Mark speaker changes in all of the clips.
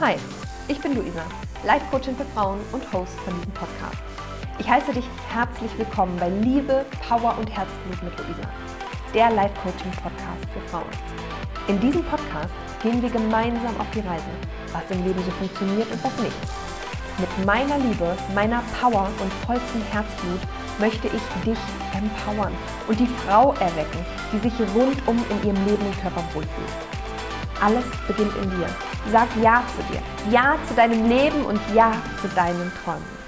Speaker 1: Hi, ich bin Luisa, Life Coachin für Frauen und Host von diesem Podcast. Ich heiße dich herzlich willkommen bei Liebe, Power und Herzblut mit Luisa, der Life Coaching Podcast für Frauen. In diesem Podcast gehen wir gemeinsam auf die Reise, was im Leben so funktioniert und was nicht. Mit meiner Liebe, meiner Power und vollstem Herzblut möchte ich dich empowern und die Frau erwecken, die sich rundum in ihrem Leben und Körper wohlfühlt. Alles beginnt in dir. Sag Ja zu dir, Ja zu deinem Leben und Ja zu deinen Träumen.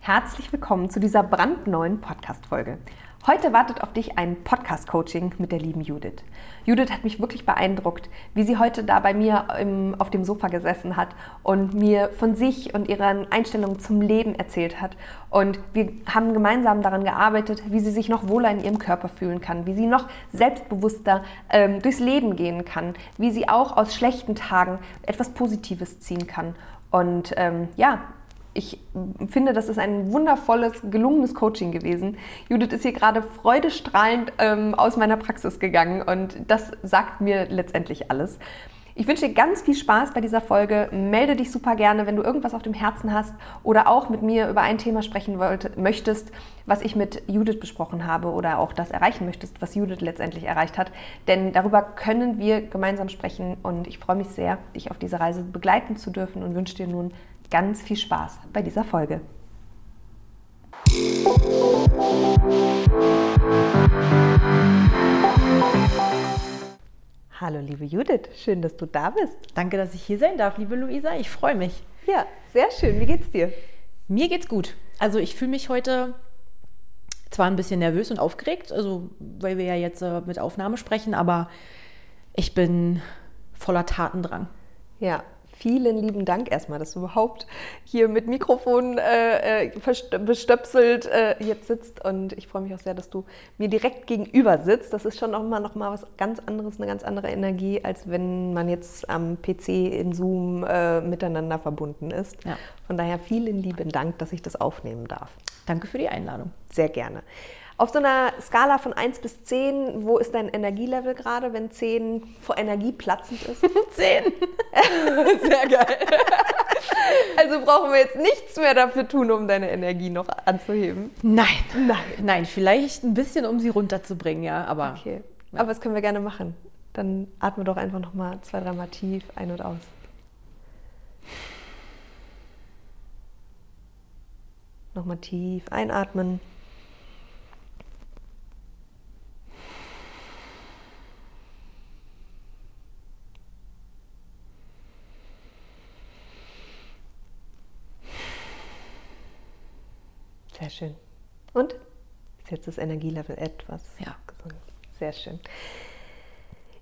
Speaker 1: Herzlich willkommen zu dieser brandneuen Podcast-Folge. Heute wartet auf dich ein Podcast-Coaching mit der lieben Judith. Judith hat mich wirklich beeindruckt, wie sie heute da bei mir im, auf dem Sofa gesessen hat und mir von sich und ihren Einstellungen zum Leben erzählt hat. Und wir haben gemeinsam daran gearbeitet, wie sie sich noch wohler in ihrem Körper fühlen kann, wie sie noch selbstbewusster ähm, durchs Leben gehen kann, wie sie auch aus schlechten Tagen etwas Positives ziehen kann. Und ähm, ja, ich finde, das ist ein wundervolles, gelungenes Coaching gewesen. Judith ist hier gerade freudestrahlend ähm, aus meiner Praxis gegangen und das sagt mir letztendlich alles. Ich wünsche dir ganz viel Spaß bei dieser Folge. Melde dich super gerne, wenn du irgendwas auf dem Herzen hast oder auch mit mir über ein Thema sprechen wollt, möchtest, was ich mit Judith besprochen habe oder auch das erreichen möchtest, was Judith letztendlich erreicht hat. Denn darüber können wir gemeinsam sprechen und ich freue mich sehr, dich auf diese Reise begleiten zu dürfen und wünsche dir nun ganz viel Spaß bei dieser Folge. Hallo liebe Judith, schön, dass du da bist.
Speaker 2: Danke, dass ich hier sein darf, liebe Luisa. Ich freue mich.
Speaker 1: Ja, sehr schön. Wie geht's dir?
Speaker 2: Mir geht's gut. Also ich fühle mich heute zwar ein bisschen nervös und aufgeregt, also weil wir ja jetzt äh, mit Aufnahme sprechen, aber ich bin voller Tatendrang.
Speaker 1: Ja, vielen lieben Dank erstmal, dass du überhaupt hier mit Mikrofon äh, äh bestöpselt äh, jetzt sitzt. Und ich freue mich auch sehr, dass du mir direkt gegenüber sitzt. Das ist schon nochmal noch mal was ganz anderes, eine ganz andere Energie, als wenn man jetzt am PC in Zoom äh, miteinander verbunden ist. Ja. Von daher vielen lieben Dank, dass ich das aufnehmen darf.
Speaker 2: Danke für die Einladung.
Speaker 1: Sehr gerne. Auf so einer Skala von 1 bis 10, wo ist dein Energielevel gerade, wenn 10 vor Energie platzend ist? 10. Sehr geil. Also brauchen wir jetzt nichts mehr dafür tun, um deine Energie noch anzuheben?
Speaker 2: Nein. Nein. Nein, vielleicht ein bisschen, um sie runterzubringen, ja, aber.
Speaker 1: Okay. Ja. Aber das können wir gerne machen. Dann atme doch einfach nochmal zwei, dreimal tief ein und aus. Nochmal tief einatmen. Sehr schön. Und? Ist jetzt das Energielevel etwas
Speaker 2: ja.
Speaker 1: gesunken. Sehr schön.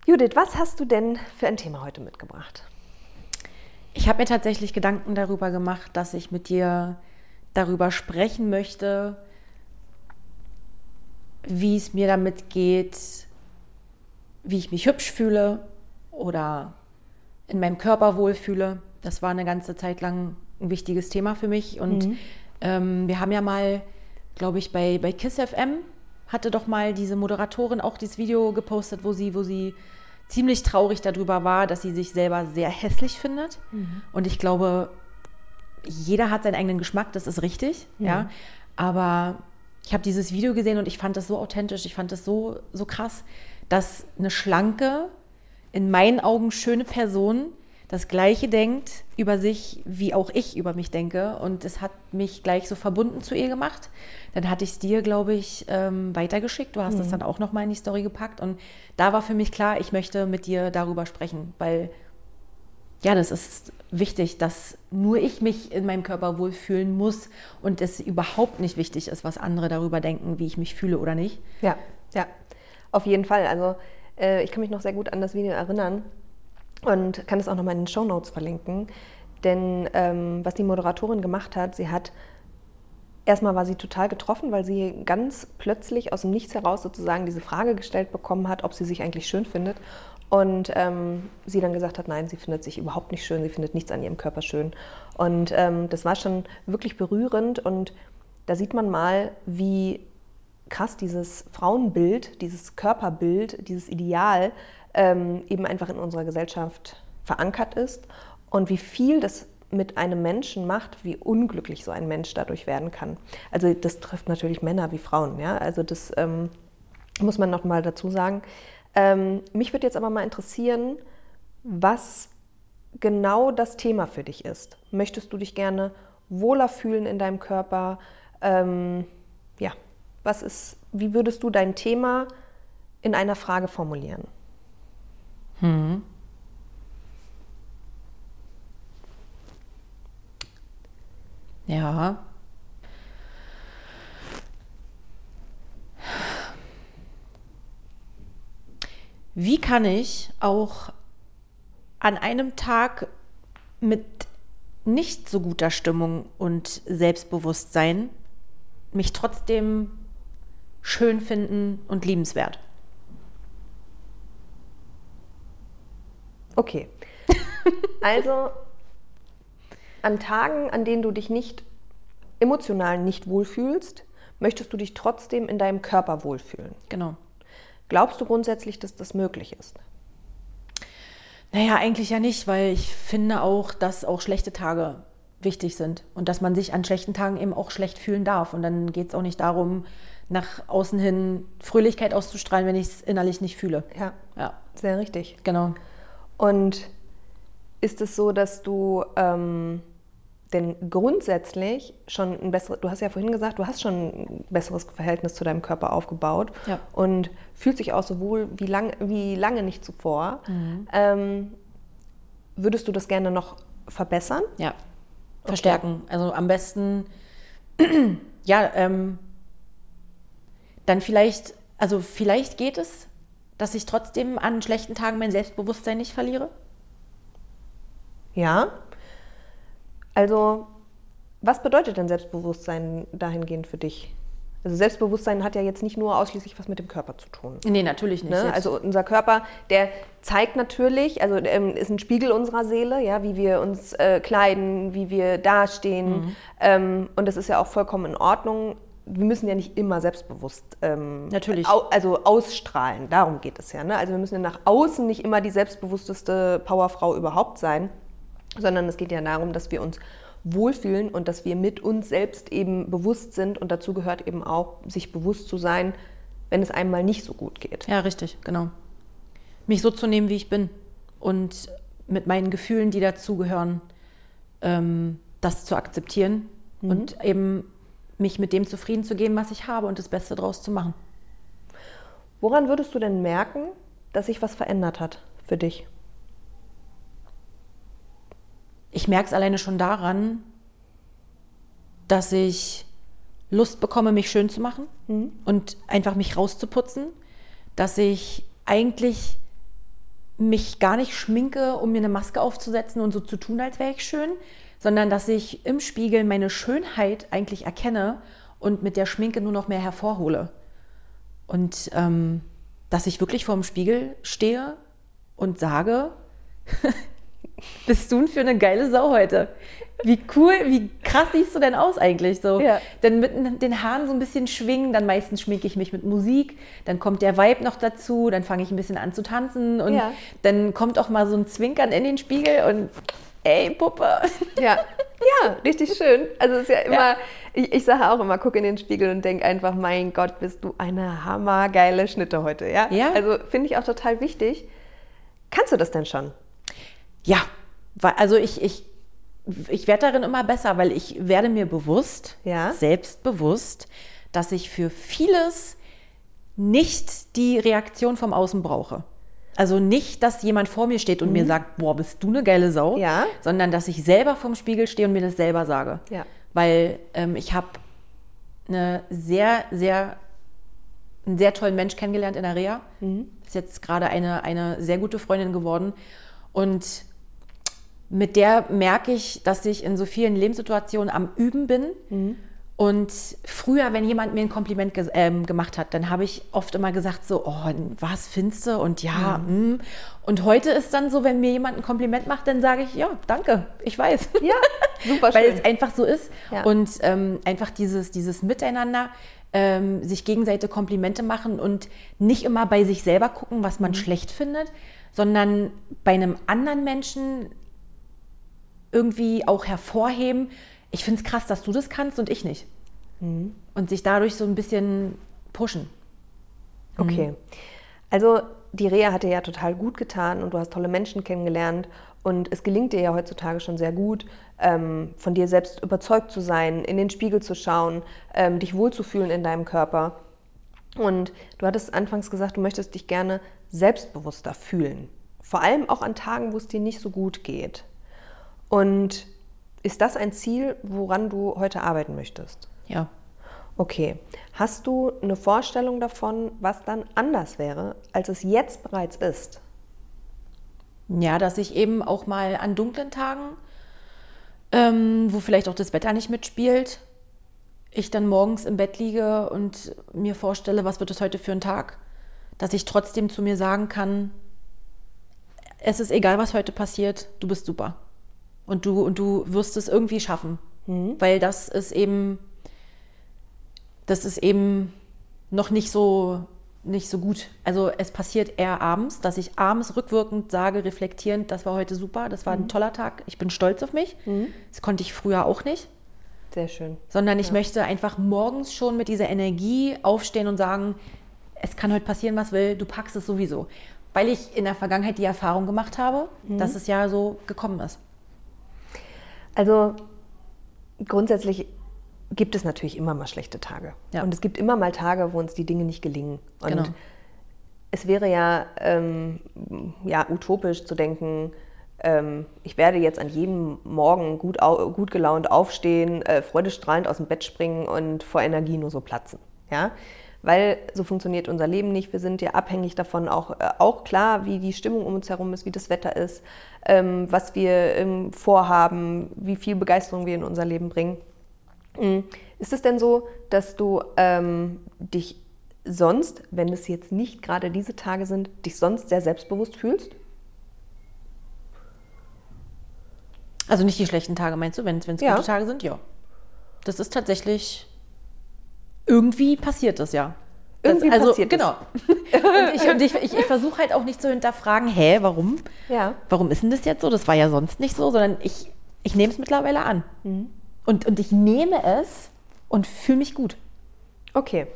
Speaker 1: Judith, was hast du denn für ein Thema heute mitgebracht?
Speaker 2: Ich habe mir tatsächlich Gedanken darüber gemacht, dass ich mit dir darüber sprechen möchte, wie es mir damit geht, wie ich mich hübsch fühle oder in meinem Körper wohlfühle. Das war eine ganze Zeit lang ein wichtiges Thema für mich und mhm. Ähm, wir haben ja mal, glaube ich, bei, bei KISS FM hatte doch mal diese Moderatorin auch dieses Video gepostet, wo sie, wo sie ziemlich traurig darüber war, dass sie sich selber sehr hässlich findet. Mhm. Und ich glaube, jeder hat seinen eigenen Geschmack, das ist richtig, mhm. ja. Aber ich habe dieses Video gesehen und ich fand das so authentisch, ich fand das so, so krass, dass eine schlanke, in meinen Augen schöne Person das Gleiche denkt über sich, wie auch ich über mich denke. Und es hat mich gleich so verbunden zu ihr gemacht. Dann hatte ich es dir, glaube ich, weitergeschickt. Du hast es mhm. dann auch nochmal in die Story gepackt. Und da war für mich klar, ich möchte mit dir darüber sprechen, weil ja, das ist wichtig, dass nur ich mich in meinem Körper wohlfühlen muss und es überhaupt nicht wichtig ist, was andere darüber denken, wie ich mich fühle oder nicht.
Speaker 1: Ja, ja, auf jeden Fall. Also äh, ich kann mich noch sehr gut an das Video erinnern und kann es auch nochmal in den Show Notes verlinken. Denn ähm, was die Moderatorin gemacht hat, sie hat erstmal war sie total getroffen, weil sie ganz plötzlich aus dem Nichts heraus sozusagen diese Frage gestellt bekommen hat, ob sie sich eigentlich schön findet. Und ähm, sie dann gesagt hat, nein, sie findet sich überhaupt nicht schön, sie findet nichts an ihrem Körper schön. Und ähm, das war schon wirklich berührend und da sieht man mal, wie krass dieses Frauenbild, dieses Körperbild, dieses Ideal ähm, eben einfach in unserer Gesellschaft verankert ist und wie viel das mit einem Menschen macht, wie unglücklich so ein Mensch dadurch werden kann. Also das trifft natürlich Männer wie Frauen, ja. Also das ähm, muss man noch mal dazu sagen. Ähm, mich würde jetzt aber mal interessieren, was genau das Thema für dich ist. Möchtest du dich gerne wohler fühlen in deinem Körper? Ähm, ja, was ist, wie würdest du dein Thema in einer Frage formulieren? Hm.
Speaker 2: Ja. Wie kann ich auch an einem Tag mit nicht so guter Stimmung und Selbstbewusstsein mich trotzdem schön finden und liebenswert?
Speaker 1: Okay. Also an Tagen, an denen du dich nicht emotional nicht wohlfühlst, möchtest du dich trotzdem in deinem Körper wohlfühlen.
Speaker 2: Genau.
Speaker 1: Glaubst du grundsätzlich, dass das möglich ist?
Speaker 2: Naja, eigentlich ja nicht, weil ich finde auch, dass auch schlechte Tage wichtig sind und dass man sich an schlechten Tagen eben auch schlecht fühlen darf. Und dann geht es auch nicht darum, nach außen hin Fröhlichkeit auszustrahlen, wenn ich es innerlich nicht fühle.
Speaker 1: Ja, ja, sehr richtig.
Speaker 2: Genau.
Speaker 1: Und ist es so, dass du ähm, denn grundsätzlich schon ein besseres, du hast ja vorhin gesagt, du hast schon ein besseres Verhältnis zu deinem Körper aufgebaut
Speaker 2: ja.
Speaker 1: und fühlst dich auch so wohl wie, lang, wie lange nicht zuvor. Mhm. Ähm, würdest du das gerne noch verbessern?
Speaker 2: Ja, verstärken. Okay. Also am besten, ja, ähm, dann vielleicht, also vielleicht geht es, dass ich trotzdem an schlechten Tagen mein Selbstbewusstsein nicht verliere.
Speaker 1: Ja, also, was bedeutet denn Selbstbewusstsein dahingehend für dich? Also Selbstbewusstsein hat ja jetzt nicht nur ausschließlich was mit dem Körper zu tun.
Speaker 2: Nee, natürlich nicht. Ne?
Speaker 1: Also unser Körper, der zeigt natürlich, also ähm, ist ein Spiegel unserer Seele, ja, wie wir uns äh, kleiden, wie wir dastehen. Mhm. Ähm, und das ist ja auch vollkommen in Ordnung. Wir müssen ja nicht immer selbstbewusst
Speaker 2: ähm, natürlich.
Speaker 1: Au, also ausstrahlen. Darum geht es ja. Ne? Also wir müssen ja nach außen nicht immer die selbstbewussteste Powerfrau überhaupt sein sondern es geht ja darum, dass wir uns wohlfühlen und dass wir mit uns selbst eben bewusst sind und dazu gehört eben auch, sich bewusst zu sein, wenn es einem mal nicht so gut geht.
Speaker 2: Ja, richtig, genau. Mich so zu nehmen, wie ich bin und mit meinen Gefühlen, die dazugehören, ähm, das zu akzeptieren mhm. und eben mich mit dem zufrieden zu geben, was ich habe und das Beste daraus zu machen.
Speaker 1: Woran würdest du denn merken, dass sich was verändert hat für dich?
Speaker 2: ich merke es alleine schon daran, dass ich Lust bekomme, mich schön zu machen mhm. und einfach mich rauszuputzen, dass ich eigentlich mich gar nicht schminke, um mir eine Maske aufzusetzen und so zu tun, als wäre ich schön, sondern dass ich im Spiegel meine Schönheit eigentlich erkenne und mit der Schminke nur noch mehr hervorhole. Und ähm, dass ich wirklich vor dem Spiegel stehe und sage, bist du für eine geile Sau heute? Wie cool, wie krass siehst du denn aus eigentlich so? Ja. Dann mit den Haaren so ein bisschen schwingen, dann meistens schminke ich mich mit Musik, dann kommt der Vibe noch dazu, dann fange ich ein bisschen an zu tanzen und ja. dann kommt auch mal so ein Zwinkern in den Spiegel und ey, Puppe.
Speaker 1: Ja, ja, richtig schön. Also es ist ja immer, ja. Ich, ich sage auch immer, guck in den Spiegel und denk einfach, mein Gott, bist du eine hammergeile Schnitte heute, ja?
Speaker 2: Ja.
Speaker 1: Also finde ich auch total wichtig. Kannst du das denn schon?
Speaker 2: Ja, also ich, ich, ich werde darin immer besser, weil ich werde mir bewusst,
Speaker 1: ja?
Speaker 2: selbstbewusst, dass ich für vieles nicht die Reaktion vom Außen brauche. Also nicht, dass jemand vor mir steht und mhm. mir sagt, boah, bist du eine geile Sau,
Speaker 1: ja.
Speaker 2: sondern dass ich selber vom Spiegel stehe und mir das selber sage.
Speaker 1: Ja.
Speaker 2: Weil ähm, ich habe eine sehr, sehr, einen sehr tollen Mensch kennengelernt in der Reha. Mhm. Ist jetzt gerade eine, eine sehr gute Freundin geworden. Und mit der merke ich, dass ich in so vielen Lebenssituationen am Üben bin mhm. Und früher, wenn jemand mir ein Kompliment ge ähm, gemacht hat, dann habe ich oft immer gesagt so, oh, was findest du? Und ja, mhm. und heute ist dann so, wenn mir jemand ein Kompliment macht, dann sage ich, ja, danke, ich weiß.
Speaker 1: Ja, super schön.
Speaker 2: Weil es einfach so ist. Ja. Und ähm, einfach dieses, dieses Miteinander, ähm, sich gegenseitig Komplimente machen und nicht immer bei sich selber gucken, was man mhm. schlecht findet, sondern bei einem anderen Menschen irgendwie auch hervorheben, ich finde es krass, dass du das kannst und ich nicht. Mhm. Und sich dadurch so ein bisschen pushen.
Speaker 1: Okay. Mhm. Also die Reha hat dir ja total gut getan und du hast tolle Menschen kennengelernt und es gelingt dir ja heutzutage schon sehr gut, ähm, von dir selbst überzeugt zu sein, in den Spiegel zu schauen, ähm, dich wohlzufühlen in deinem Körper. Und du hattest anfangs gesagt, du möchtest dich gerne selbstbewusster fühlen. Vor allem auch an Tagen, wo es dir nicht so gut geht. Und ist das ein Ziel, woran du heute arbeiten möchtest?
Speaker 2: Ja.
Speaker 1: Okay. Hast du eine Vorstellung davon, was dann anders wäre, als es jetzt bereits ist?
Speaker 2: Ja, dass ich eben auch mal an dunklen Tagen, ähm, wo vielleicht auch das Wetter nicht mitspielt, ich dann morgens im Bett liege und mir vorstelle, was wird es heute für ein Tag, dass ich trotzdem zu mir sagen kann, es ist egal, was heute passiert, du bist super. Und du, und du wirst es irgendwie schaffen. Mhm. Weil das ist eben, das ist eben noch nicht so, nicht so gut. Also es passiert eher abends, dass ich abends rückwirkend sage, reflektierend, das war heute super, das war mhm. ein toller Tag, ich bin stolz auf mich. Mhm. Das konnte ich früher auch nicht.
Speaker 1: Sehr schön.
Speaker 2: Sondern ich ja. möchte einfach morgens schon mit dieser Energie aufstehen und sagen, es kann heute passieren, was will, du packst es sowieso. Weil ich in der Vergangenheit die Erfahrung gemacht habe, mhm. dass es ja so gekommen ist.
Speaker 1: Also grundsätzlich gibt es natürlich immer mal schlechte Tage. Ja. Und es gibt immer mal Tage, wo uns die Dinge nicht gelingen. Und genau. es wäre ja, ähm, ja utopisch zu denken, ähm, ich werde jetzt an jedem Morgen gut, gut gelaunt aufstehen, äh, freudestrahlend aus dem Bett springen und vor Energie nur so platzen. Ja? Weil so funktioniert unser Leben nicht. Wir sind ja abhängig davon, auch, äh, auch klar, wie die Stimmung um uns herum ist, wie das Wetter ist, ähm, was wir ähm, vorhaben, wie viel Begeisterung wir in unser Leben bringen. Mhm. Ist es denn so, dass du ähm, dich sonst, wenn es jetzt nicht gerade diese Tage sind, dich sonst sehr selbstbewusst fühlst?
Speaker 2: Also nicht die schlechten Tage, meinst du, wenn es ja. gute Tage sind? Ja. Das ist tatsächlich irgendwie passiert das ja.
Speaker 1: Irgendwie
Speaker 2: das, also,
Speaker 1: passiert
Speaker 2: genau. und ich, und ich, ich, ich versuche halt auch nicht zu hinterfragen, hä, warum?
Speaker 1: Ja.
Speaker 2: Warum ist denn das jetzt so? Das war ja sonst nicht so, sondern ich, ich nehme es mittlerweile an. Mhm. Und, und ich nehme es und fühle mich gut.
Speaker 1: Okay.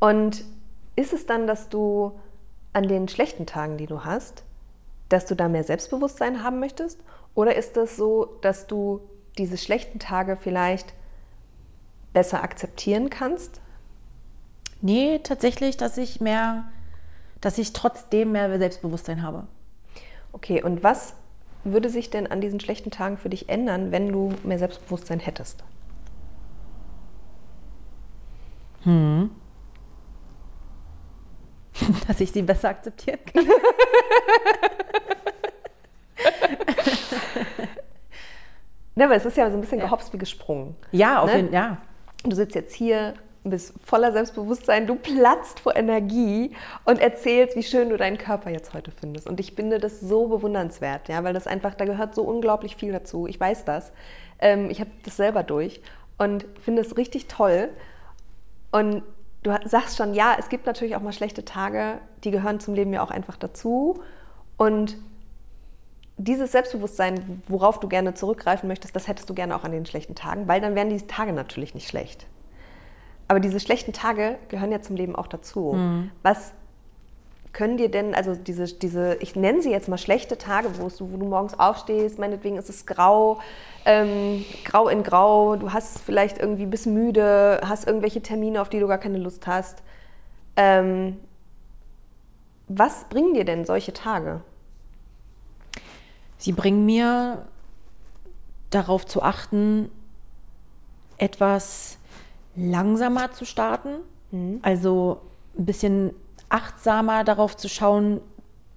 Speaker 1: Und ist es dann, dass du an den schlechten Tagen, die du hast, dass du da mehr Selbstbewusstsein haben möchtest? Oder ist es so, dass du diese schlechten Tage vielleicht besser akzeptieren kannst?
Speaker 2: Nee, tatsächlich, dass ich mehr, dass ich trotzdem mehr Selbstbewusstsein habe.
Speaker 1: Okay, und was würde sich denn an diesen schlechten Tagen für dich ändern, wenn du mehr Selbstbewusstsein hättest?
Speaker 2: Hm. Dass ich sie besser akzeptieren kann.
Speaker 1: ne, aber es ist ja so ein bisschen ja. gehopst wie gesprungen.
Speaker 2: Ja, auf ne? jeden Fall. Ja.
Speaker 1: Du sitzt jetzt hier, bist voller Selbstbewusstsein, du platzt vor Energie und erzählst, wie schön du deinen Körper jetzt heute findest. Und ich finde das so bewundernswert, ja, weil das einfach, da gehört so unglaublich viel dazu. Ich weiß das. Ähm, ich habe das selber durch und finde es richtig toll. Und du sagst schon, ja, es gibt natürlich auch mal schlechte Tage, die gehören zum Leben ja auch einfach dazu. Und dieses Selbstbewusstsein, worauf du gerne zurückgreifen möchtest, das hättest du gerne auch an den schlechten Tagen, weil dann wären diese Tage natürlich nicht schlecht. Aber diese schlechten Tage gehören ja zum Leben auch dazu. Mhm. Was können dir denn, also diese, diese, ich nenne sie jetzt mal schlechte Tage, wo, du, wo du morgens aufstehst, meinetwegen ist es grau, ähm, grau in grau, du hast vielleicht irgendwie bist müde, hast irgendwelche Termine, auf die du gar keine Lust hast. Ähm, was bringen dir denn solche Tage?
Speaker 2: Sie bringen mir darauf zu achten, etwas langsamer zu starten, mhm. also ein bisschen achtsamer darauf zu schauen,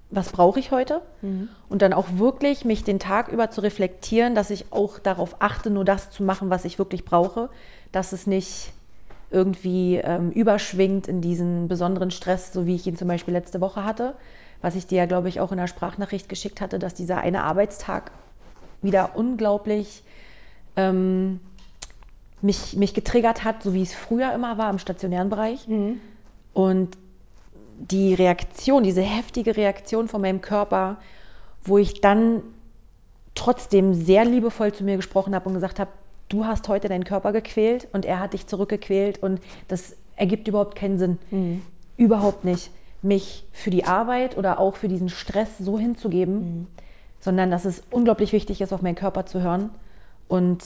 Speaker 2: was brauche ich heute? Mhm. Und dann auch wirklich mich den Tag über zu reflektieren, dass ich auch darauf achte, nur das zu machen, was ich wirklich brauche, dass es nicht irgendwie ähm, überschwingt in diesen besonderen Stress, so wie ich ihn zum Beispiel letzte Woche hatte, was ich dir ja, glaube ich, auch in der Sprachnachricht geschickt hatte, dass dieser eine Arbeitstag wieder unglaublich ähm, mich, mich getriggert hat, so wie es früher immer war im stationären Bereich. Mhm. Und die Reaktion, diese heftige Reaktion von meinem Körper, wo ich dann trotzdem sehr liebevoll zu mir gesprochen habe und gesagt habe, du hast heute deinen Körper gequält und er hat dich zurückgequält und das ergibt überhaupt keinen Sinn. Mhm. Überhaupt nicht, mich für die Arbeit oder auch für diesen Stress so hinzugeben, mhm. sondern dass es unglaublich wichtig ist, auf meinen Körper zu hören und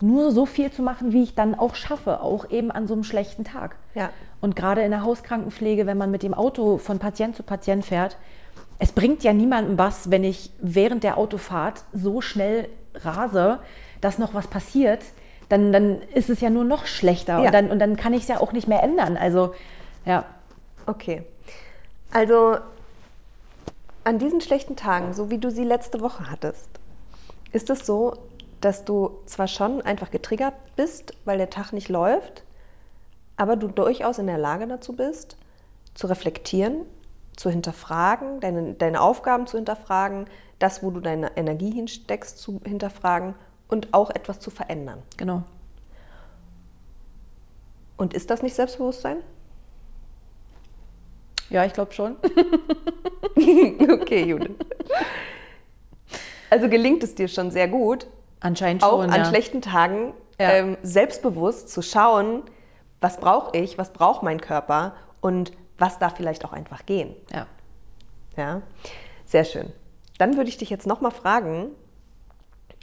Speaker 2: nur so viel zu machen, wie ich dann auch schaffe, auch eben an so einem schlechten Tag. Ja. Und gerade in der Hauskrankenpflege, wenn man mit dem Auto von Patient zu Patient fährt, es bringt ja niemandem was, wenn ich während der Autofahrt so schnell rase, dass noch was passiert, dann, dann ist es ja nur noch schlechter ja. und, dann, und dann kann ich es ja auch nicht mehr ändern. Also, ja.
Speaker 1: Okay. Also an diesen schlechten Tagen, so wie du sie letzte Woche hattest, ist es so, dass du zwar schon einfach getriggert bist, weil der Tag nicht läuft, aber du durchaus in der Lage dazu bist, zu reflektieren, zu hinterfragen, deine, deine Aufgaben zu hinterfragen, das, wo du deine Energie hinsteckst, zu hinterfragen und auch etwas zu verändern.
Speaker 2: Genau.
Speaker 1: Und ist das nicht Selbstbewusstsein?
Speaker 2: Ja, ich glaube schon.
Speaker 1: okay, Judith. Also gelingt es dir schon sehr gut,
Speaker 2: Anscheinend
Speaker 1: auch schon, an ja. schlechten Tagen ja. ähm, selbstbewusst zu schauen, was brauche ich, was braucht mein Körper und was darf vielleicht auch einfach gehen.
Speaker 2: Ja.
Speaker 1: Ja, sehr schön. Dann würde ich dich jetzt nochmal fragen,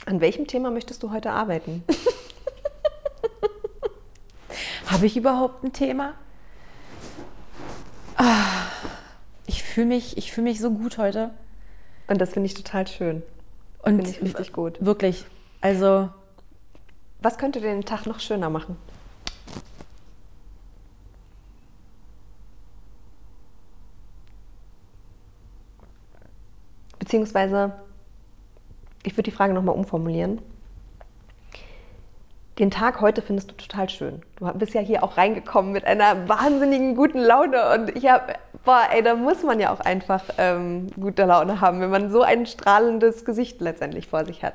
Speaker 1: an welchem Thema möchtest du heute arbeiten?
Speaker 2: Habe ich überhaupt ein Thema? Ich fühle mich, fühl mich so gut heute.
Speaker 1: Und das finde ich total schön.
Speaker 2: Und finde ich richtig gut. Wirklich. Also.
Speaker 1: Was könnte den Tag noch schöner machen? Beziehungsweise, ich würde die Frage nochmal umformulieren. Den Tag heute findest du total schön. Du bist ja hier auch reingekommen mit einer wahnsinnigen guten Laune und ich habe, boah, ey, da muss man ja auch einfach ähm, gute Laune haben, wenn man so ein strahlendes Gesicht letztendlich vor sich hat.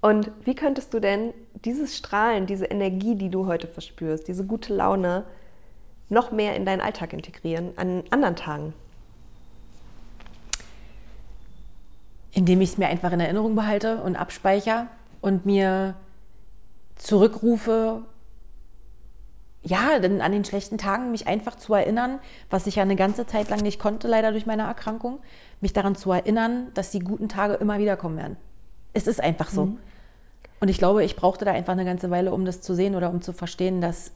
Speaker 1: Und wie könntest du denn dieses Strahlen, diese Energie, die du heute verspürst, diese gute Laune, noch mehr in deinen Alltag integrieren an anderen Tagen?
Speaker 2: Indem ich es mir einfach in Erinnerung behalte und abspeichere und mir zurückrufe, ja, denn an den schlechten Tagen mich einfach zu erinnern, was ich ja eine ganze Zeit lang nicht konnte, leider durch meine Erkrankung, mich daran zu erinnern, dass die guten Tage immer wieder kommen werden. Es ist einfach so. Mhm. Und ich glaube, ich brauchte da einfach eine ganze Weile, um das zu sehen oder um zu verstehen, dass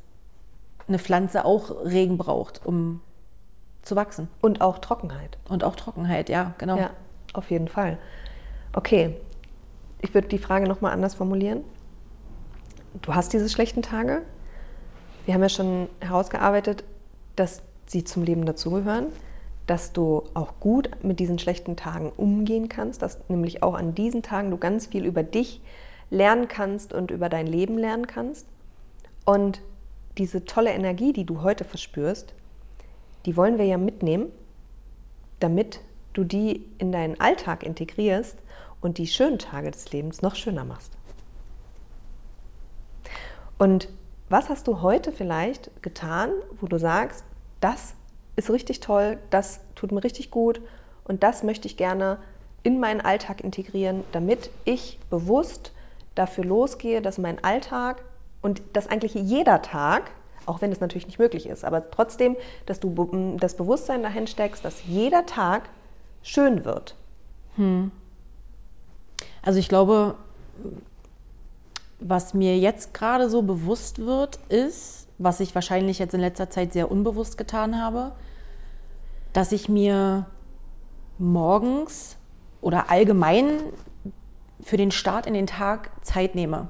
Speaker 2: eine Pflanze auch Regen braucht, um zu wachsen.
Speaker 1: Und auch Trockenheit.
Speaker 2: Und auch Trockenheit, ja, genau.
Speaker 1: Ja, auf jeden Fall. Okay, ich würde die Frage nochmal anders formulieren. Du hast diese schlechten Tage. Wir haben ja schon herausgearbeitet, dass sie zum Leben dazugehören, dass du auch gut mit diesen schlechten Tagen umgehen kannst, dass nämlich auch an diesen Tagen du ganz viel über dich lernen kannst und über dein Leben lernen kannst. Und diese tolle Energie, die du heute verspürst, die wollen wir ja mitnehmen, damit du die in deinen Alltag integrierst und die schönen Tage des Lebens noch schöner machst. Und was hast du heute vielleicht getan, wo du sagst, das ist richtig toll, das tut mir richtig gut und das möchte ich gerne in meinen Alltag integrieren, damit ich bewusst dafür losgehe, dass mein Alltag und dass eigentlich jeder Tag, auch wenn es natürlich nicht möglich ist, aber trotzdem, dass du das Bewusstsein dahin steckst, dass jeder Tag schön wird. Hm.
Speaker 2: Also ich glaube, was mir jetzt gerade so bewusst wird, ist, was ich wahrscheinlich jetzt in letzter Zeit sehr unbewusst getan habe, dass ich mir morgens oder allgemein für den Start in den Tag Zeit nehme.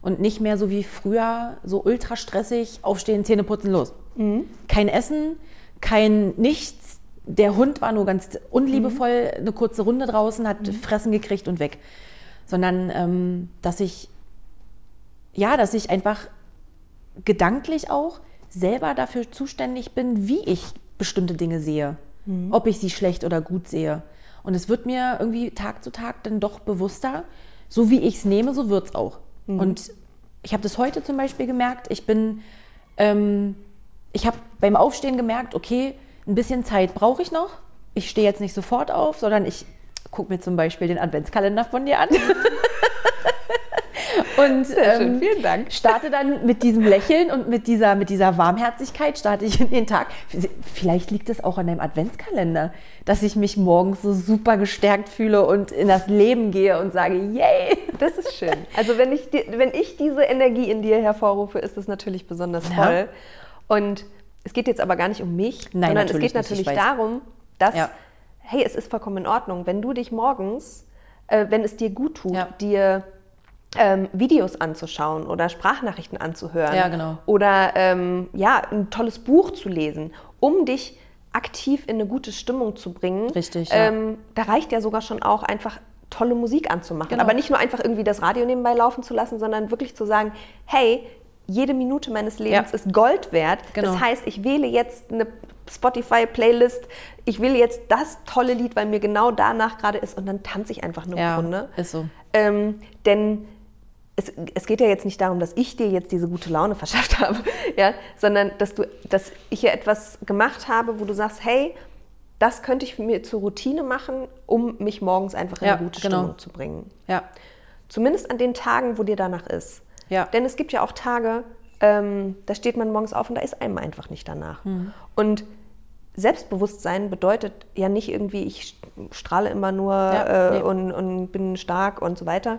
Speaker 2: Und nicht mehr so wie früher, so ultra stressig, aufstehen, Zähne putzen, los. Mhm. Kein Essen, kein nichts, der Hund war nur ganz unliebevoll, eine kurze Runde draußen, hat Fressen gekriegt und weg. Sondern, ähm, dass ich, ja, dass ich einfach gedanklich auch selber dafür zuständig bin, wie ich bestimmte Dinge sehe. Ob ich sie schlecht oder gut sehe. Und es wird mir irgendwie Tag zu Tag dann doch bewusster, so wie ich es nehme, so wird es auch. Und ich habe das heute zum Beispiel gemerkt, ich bin, ähm, ich habe beim Aufstehen gemerkt, okay, ein bisschen Zeit brauche ich noch. Ich stehe jetzt nicht sofort auf, sondern ich gucke mir zum Beispiel den Adventskalender von dir an. Und ähm,
Speaker 1: vielen Dank.
Speaker 2: starte dann mit diesem Lächeln und mit dieser, mit dieser Warmherzigkeit, starte ich in den Tag. Vielleicht liegt es auch an deinem Adventskalender, dass ich mich morgens so super gestärkt fühle und in das Leben gehe und sage, yay!
Speaker 1: Das ist schön. Also wenn ich, wenn ich diese Energie in dir hervorrufe, ist das natürlich besonders
Speaker 2: Ja.
Speaker 1: toll. Und es geht jetzt aber gar nicht um mich,
Speaker 2: Nein,
Speaker 1: sondern es geht natürlich darum, dass,
Speaker 2: Ja.
Speaker 1: hey, es ist vollkommen in Ordnung, wenn du dich morgens, äh, wenn es dir gut tut,
Speaker 2: Ja.
Speaker 1: dir ähm, Videos anzuschauen oder Sprachnachrichten anzuhören
Speaker 2: Ja, genau.
Speaker 1: oder ähm, ja, ein tolles Buch zu lesen, um dich aktiv in eine gute Stimmung zu bringen.
Speaker 2: Richtig, ja.
Speaker 1: Ähm, da reicht ja sogar schon auch einfach tolle Musik anzumachen.
Speaker 2: Genau.
Speaker 1: Aber nicht nur einfach irgendwie das Radio nebenbei laufen zu lassen, sondern wirklich zu sagen, hey, jede Minute meines Lebens
Speaker 2: Ja.
Speaker 1: ist Gold wert.
Speaker 2: Genau.
Speaker 1: Das heißt, ich wähle jetzt eine Spotify-Playlist, ich wähle jetzt das tolle Lied, weil mir genau danach gerade ist und dann tanze ich einfach eine
Speaker 2: Ja,
Speaker 1: Runde.
Speaker 2: ist so.
Speaker 1: Ähm, denn es, es geht ja jetzt nicht darum, dass ich dir jetzt diese gute Laune verschafft habe, ja, sondern dass, du, dass ich hier etwas gemacht habe, wo du sagst, hey, das könnte ich mir zur Routine machen, um mich morgens einfach in
Speaker 2: Ja,
Speaker 1: eine gute
Speaker 2: genau.
Speaker 1: Stimmung zu bringen.
Speaker 2: Ja,
Speaker 1: Zumindest an den Tagen, wo dir danach ist.
Speaker 2: Ja.
Speaker 1: Denn es gibt ja auch Tage, ähm, da steht man morgens auf und da ist einem einfach nicht danach.
Speaker 2: Mhm.
Speaker 1: Und Selbstbewusstsein bedeutet ja nicht irgendwie, ich strahle immer nur
Speaker 2: Ja,
Speaker 1: äh,
Speaker 2: nee.
Speaker 1: und, und bin stark und so weiter,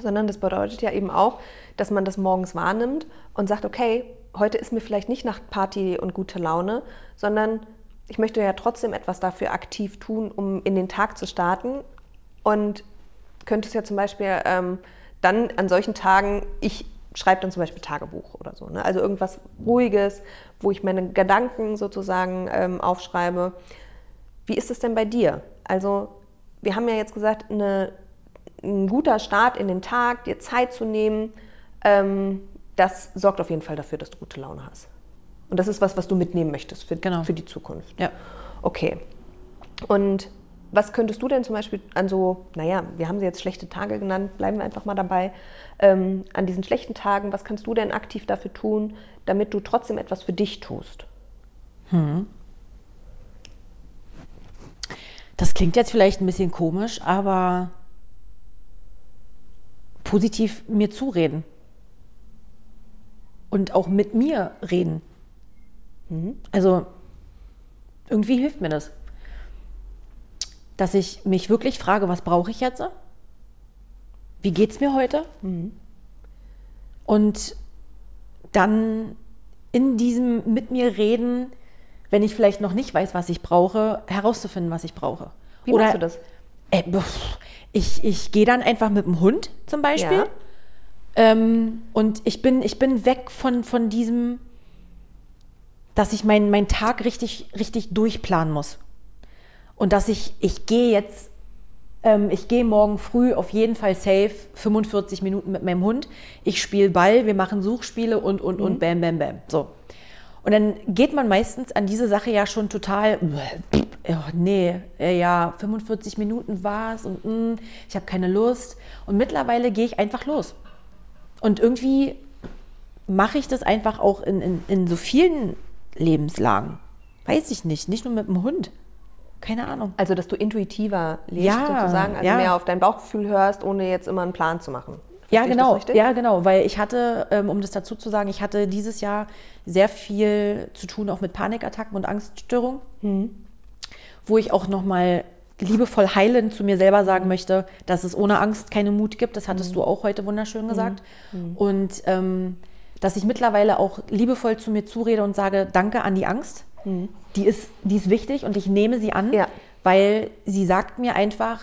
Speaker 1: sondern das bedeutet ja eben auch, dass man das morgens wahrnimmt und sagt, okay, heute ist mir vielleicht nicht nach Party und gute Laune, sondern ich möchte ja trotzdem etwas dafür aktiv tun, um in den Tag zu starten und könnte es ja zum Beispiel ähm, dann an solchen Tagen, ich schreibe dann zum Beispiel Tagebuch oder so. Ne? Also irgendwas Ruhiges, wo ich meine Gedanken sozusagen ähm, aufschreibe. Wie ist es denn bei dir? Also wir haben ja jetzt gesagt, eine, ein guter Start in den Tag, dir Zeit zu nehmen, ähm, das sorgt auf jeden Fall dafür, dass du gute Laune hast. Und das ist was, was du mitnehmen möchtest für,
Speaker 2: Genau.
Speaker 1: für die Zukunft.
Speaker 2: ja.
Speaker 1: Okay. Und was könntest du denn zum Beispiel an so, naja, wir haben sie jetzt schlechte Tage genannt, bleiben wir einfach mal dabei, ähm, an diesen schlechten Tagen, was kannst du denn aktiv dafür tun, damit du trotzdem etwas für dich tust?
Speaker 2: Das klingt jetzt vielleicht ein bisschen komisch, aber positiv mir zureden. Und auch mit mir reden. Also irgendwie hilft mir das. Dass ich mich wirklich frage, was brauche ich jetzt? Wie geht es mir heute? Und dann in diesem mit mir reden, wenn ich vielleicht noch nicht weiß, was ich brauche, herauszufinden, was ich brauche.
Speaker 1: Wie machst du das?
Speaker 2: Äh, pff, ich ich gehe dann einfach mit dem Hund zum Beispiel.
Speaker 1: Ja.
Speaker 2: Ähm, und ich bin, ich bin weg von, von diesem, dass ich meinen meinen Tag richtig, richtig durchplanen muss. Und dass ich, ich gehe jetzt, ähm, ich gehe morgen früh auf jeden Fall safe 45 Minuten mit meinem Hund. Ich spiele Ball, wir machen Suchspiele und, und, und bam, bam, bam. So. Und dann geht man meistens an diese Sache ja schon total, oh, nee, äh, ja, 45 Minuten war's und mm, ich habe keine Lust. Und mittlerweile gehe ich einfach los. Und irgendwie mache ich das einfach auch in, in, in so vielen Lebenslagen. Weiß ich nicht, nicht nur mit dem Hund. Keine Ahnung.
Speaker 1: Also, dass du intuitiver lebst
Speaker 2: Ja,
Speaker 1: sozusagen, also
Speaker 2: ja.
Speaker 1: mehr auf dein Bauchgefühl hörst, ohne jetzt immer einen Plan zu machen.
Speaker 2: Ja, genau. Ja, genau. Weil ich hatte, ähm, um das dazu zu sagen, ich hatte dieses Jahr sehr viel zu tun auch mit Panikattacken und Angststörungen, wo ich auch nochmal liebevoll heilend zu mir selber sagen möchte, dass es ohne Angst keinen Mut gibt. Das hattest du auch heute wunderschön gesagt. Und ähm, dass ich mittlerweile auch liebevoll zu mir zurede und sage, danke an die Angst. Die, ist, die ist wichtig und ich nehme sie an,
Speaker 1: Ja.
Speaker 2: weil sie sagt mir einfach,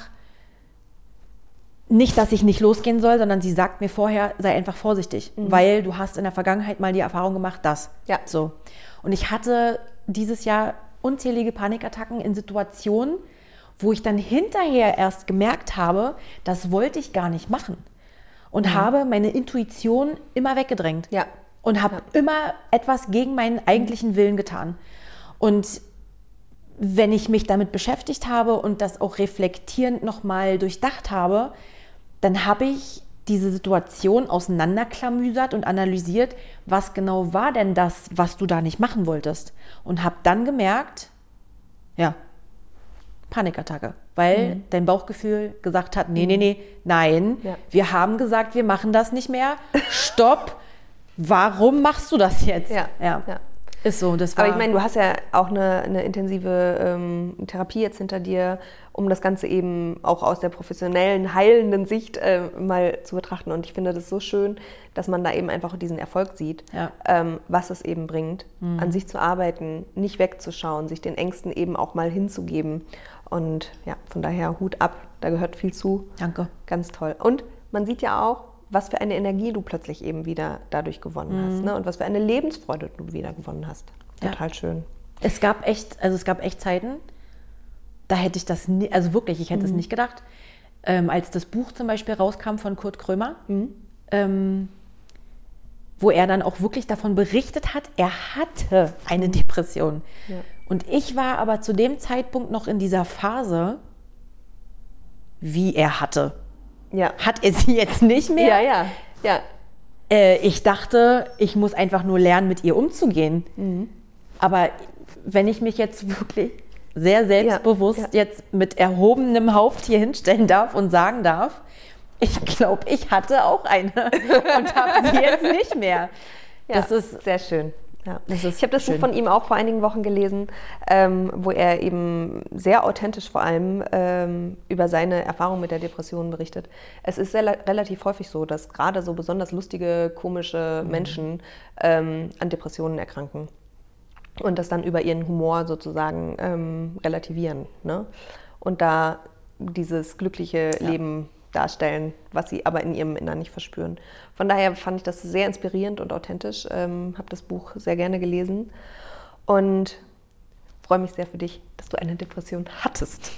Speaker 2: nicht, dass ich nicht losgehen soll, sondern sie sagt mir vorher, sei einfach vorsichtig, weil du hast in der Vergangenheit mal die Erfahrung gemacht, dass.
Speaker 1: Ja.
Speaker 2: So. Und ich hatte dieses Jahr unzählige Panikattacken in Situationen, wo ich dann hinterher erst gemerkt habe, das wollte ich gar nicht machen. Und mhm. habe meine Intuition immer weggedrängt.
Speaker 1: Ja.
Speaker 2: Und habe ja. immer etwas gegen meinen eigentlichen Willen getan. Und wenn ich mich damit beschäftigt habe und das auch reflektierend nochmal durchdacht habe, dann habe ich diese Situation auseinanderklamüsert und analysiert, was genau war denn das, was du da nicht machen wolltest. Und habe dann gemerkt, ja, Panikattacke, weil mhm. dein Bauchgefühl gesagt hat, nee, nee, nee, nein, ja. wir haben gesagt, wir machen das nicht mehr. Stopp. Warum machst du das jetzt?
Speaker 1: Ja, ja. ja.
Speaker 2: Ist so, das war.
Speaker 1: Aber ich meine, du hast ja auch eine, eine intensive ähm, Therapie jetzt hinter dir, um das Ganze eben auch aus der professionellen, heilenden Sicht äh, mal zu betrachten. Und ich finde das so schön, dass man da eben einfach diesen Erfolg sieht, ja. ähm, was es eben bringt, mhm. an sich zu arbeiten, nicht wegzuschauen, sich den Ängsten eben auch mal hinzugeben. Und ja, von daher Hut ab, da gehört viel zu.
Speaker 2: Danke.
Speaker 1: Ganz toll. Und man sieht ja auch, was für eine Energie du plötzlich eben wieder dadurch gewonnen mhm. hast ne? und was für eine Lebensfreude du wieder gewonnen hast. Total ja. schön.
Speaker 2: Es gab echt, also es gab echt Zeiten, da hätte ich das, nie, also wirklich, ich hätte mhm. es nicht gedacht. Ähm, als das Buch zum Beispiel rauskam von Kurt Krömer, mhm. ähm, wo er dann auch wirklich davon berichtet hat, er hatte eine Depression. Ja. Und ich war aber zu dem Zeitpunkt noch in dieser Phase, wie er hatte. Ja. Hat er sie jetzt nicht mehr?
Speaker 1: Ja, ja, ja.
Speaker 2: Äh, ich dachte, ich muss einfach nur lernen, mit ihr umzugehen. Mhm. Aber wenn ich mich jetzt wirklich sehr selbstbewusst ja, ja. jetzt mit erhobenem Haupt hier hinstellen darf und sagen darf, ich glaube, ich hatte auch eine und habe sie jetzt nicht mehr.
Speaker 1: Ja, das ist sehr schön. Ja. ich habe das schön. Buch von ihm auch vor einigen Wochen gelesen, ähm, wo er eben sehr authentisch vor allem ähm, über seine Erfahrung mit der Depression berichtet. Es ist sehr, relativ häufig so, dass gerade so besonders lustige, komische mhm. Menschen ähm, an Depressionen erkranken und das dann über ihren Humor sozusagen ähm, relativieren. Ne? Und da dieses glückliche ja. Leben darstellen, was sie aber in ihrem Innern nicht verspüren. Von daher fand ich das sehr inspirierend und authentisch, ähm, habe das Buch sehr gerne gelesen und freue mich sehr für dich, dass du eine Depression hattest.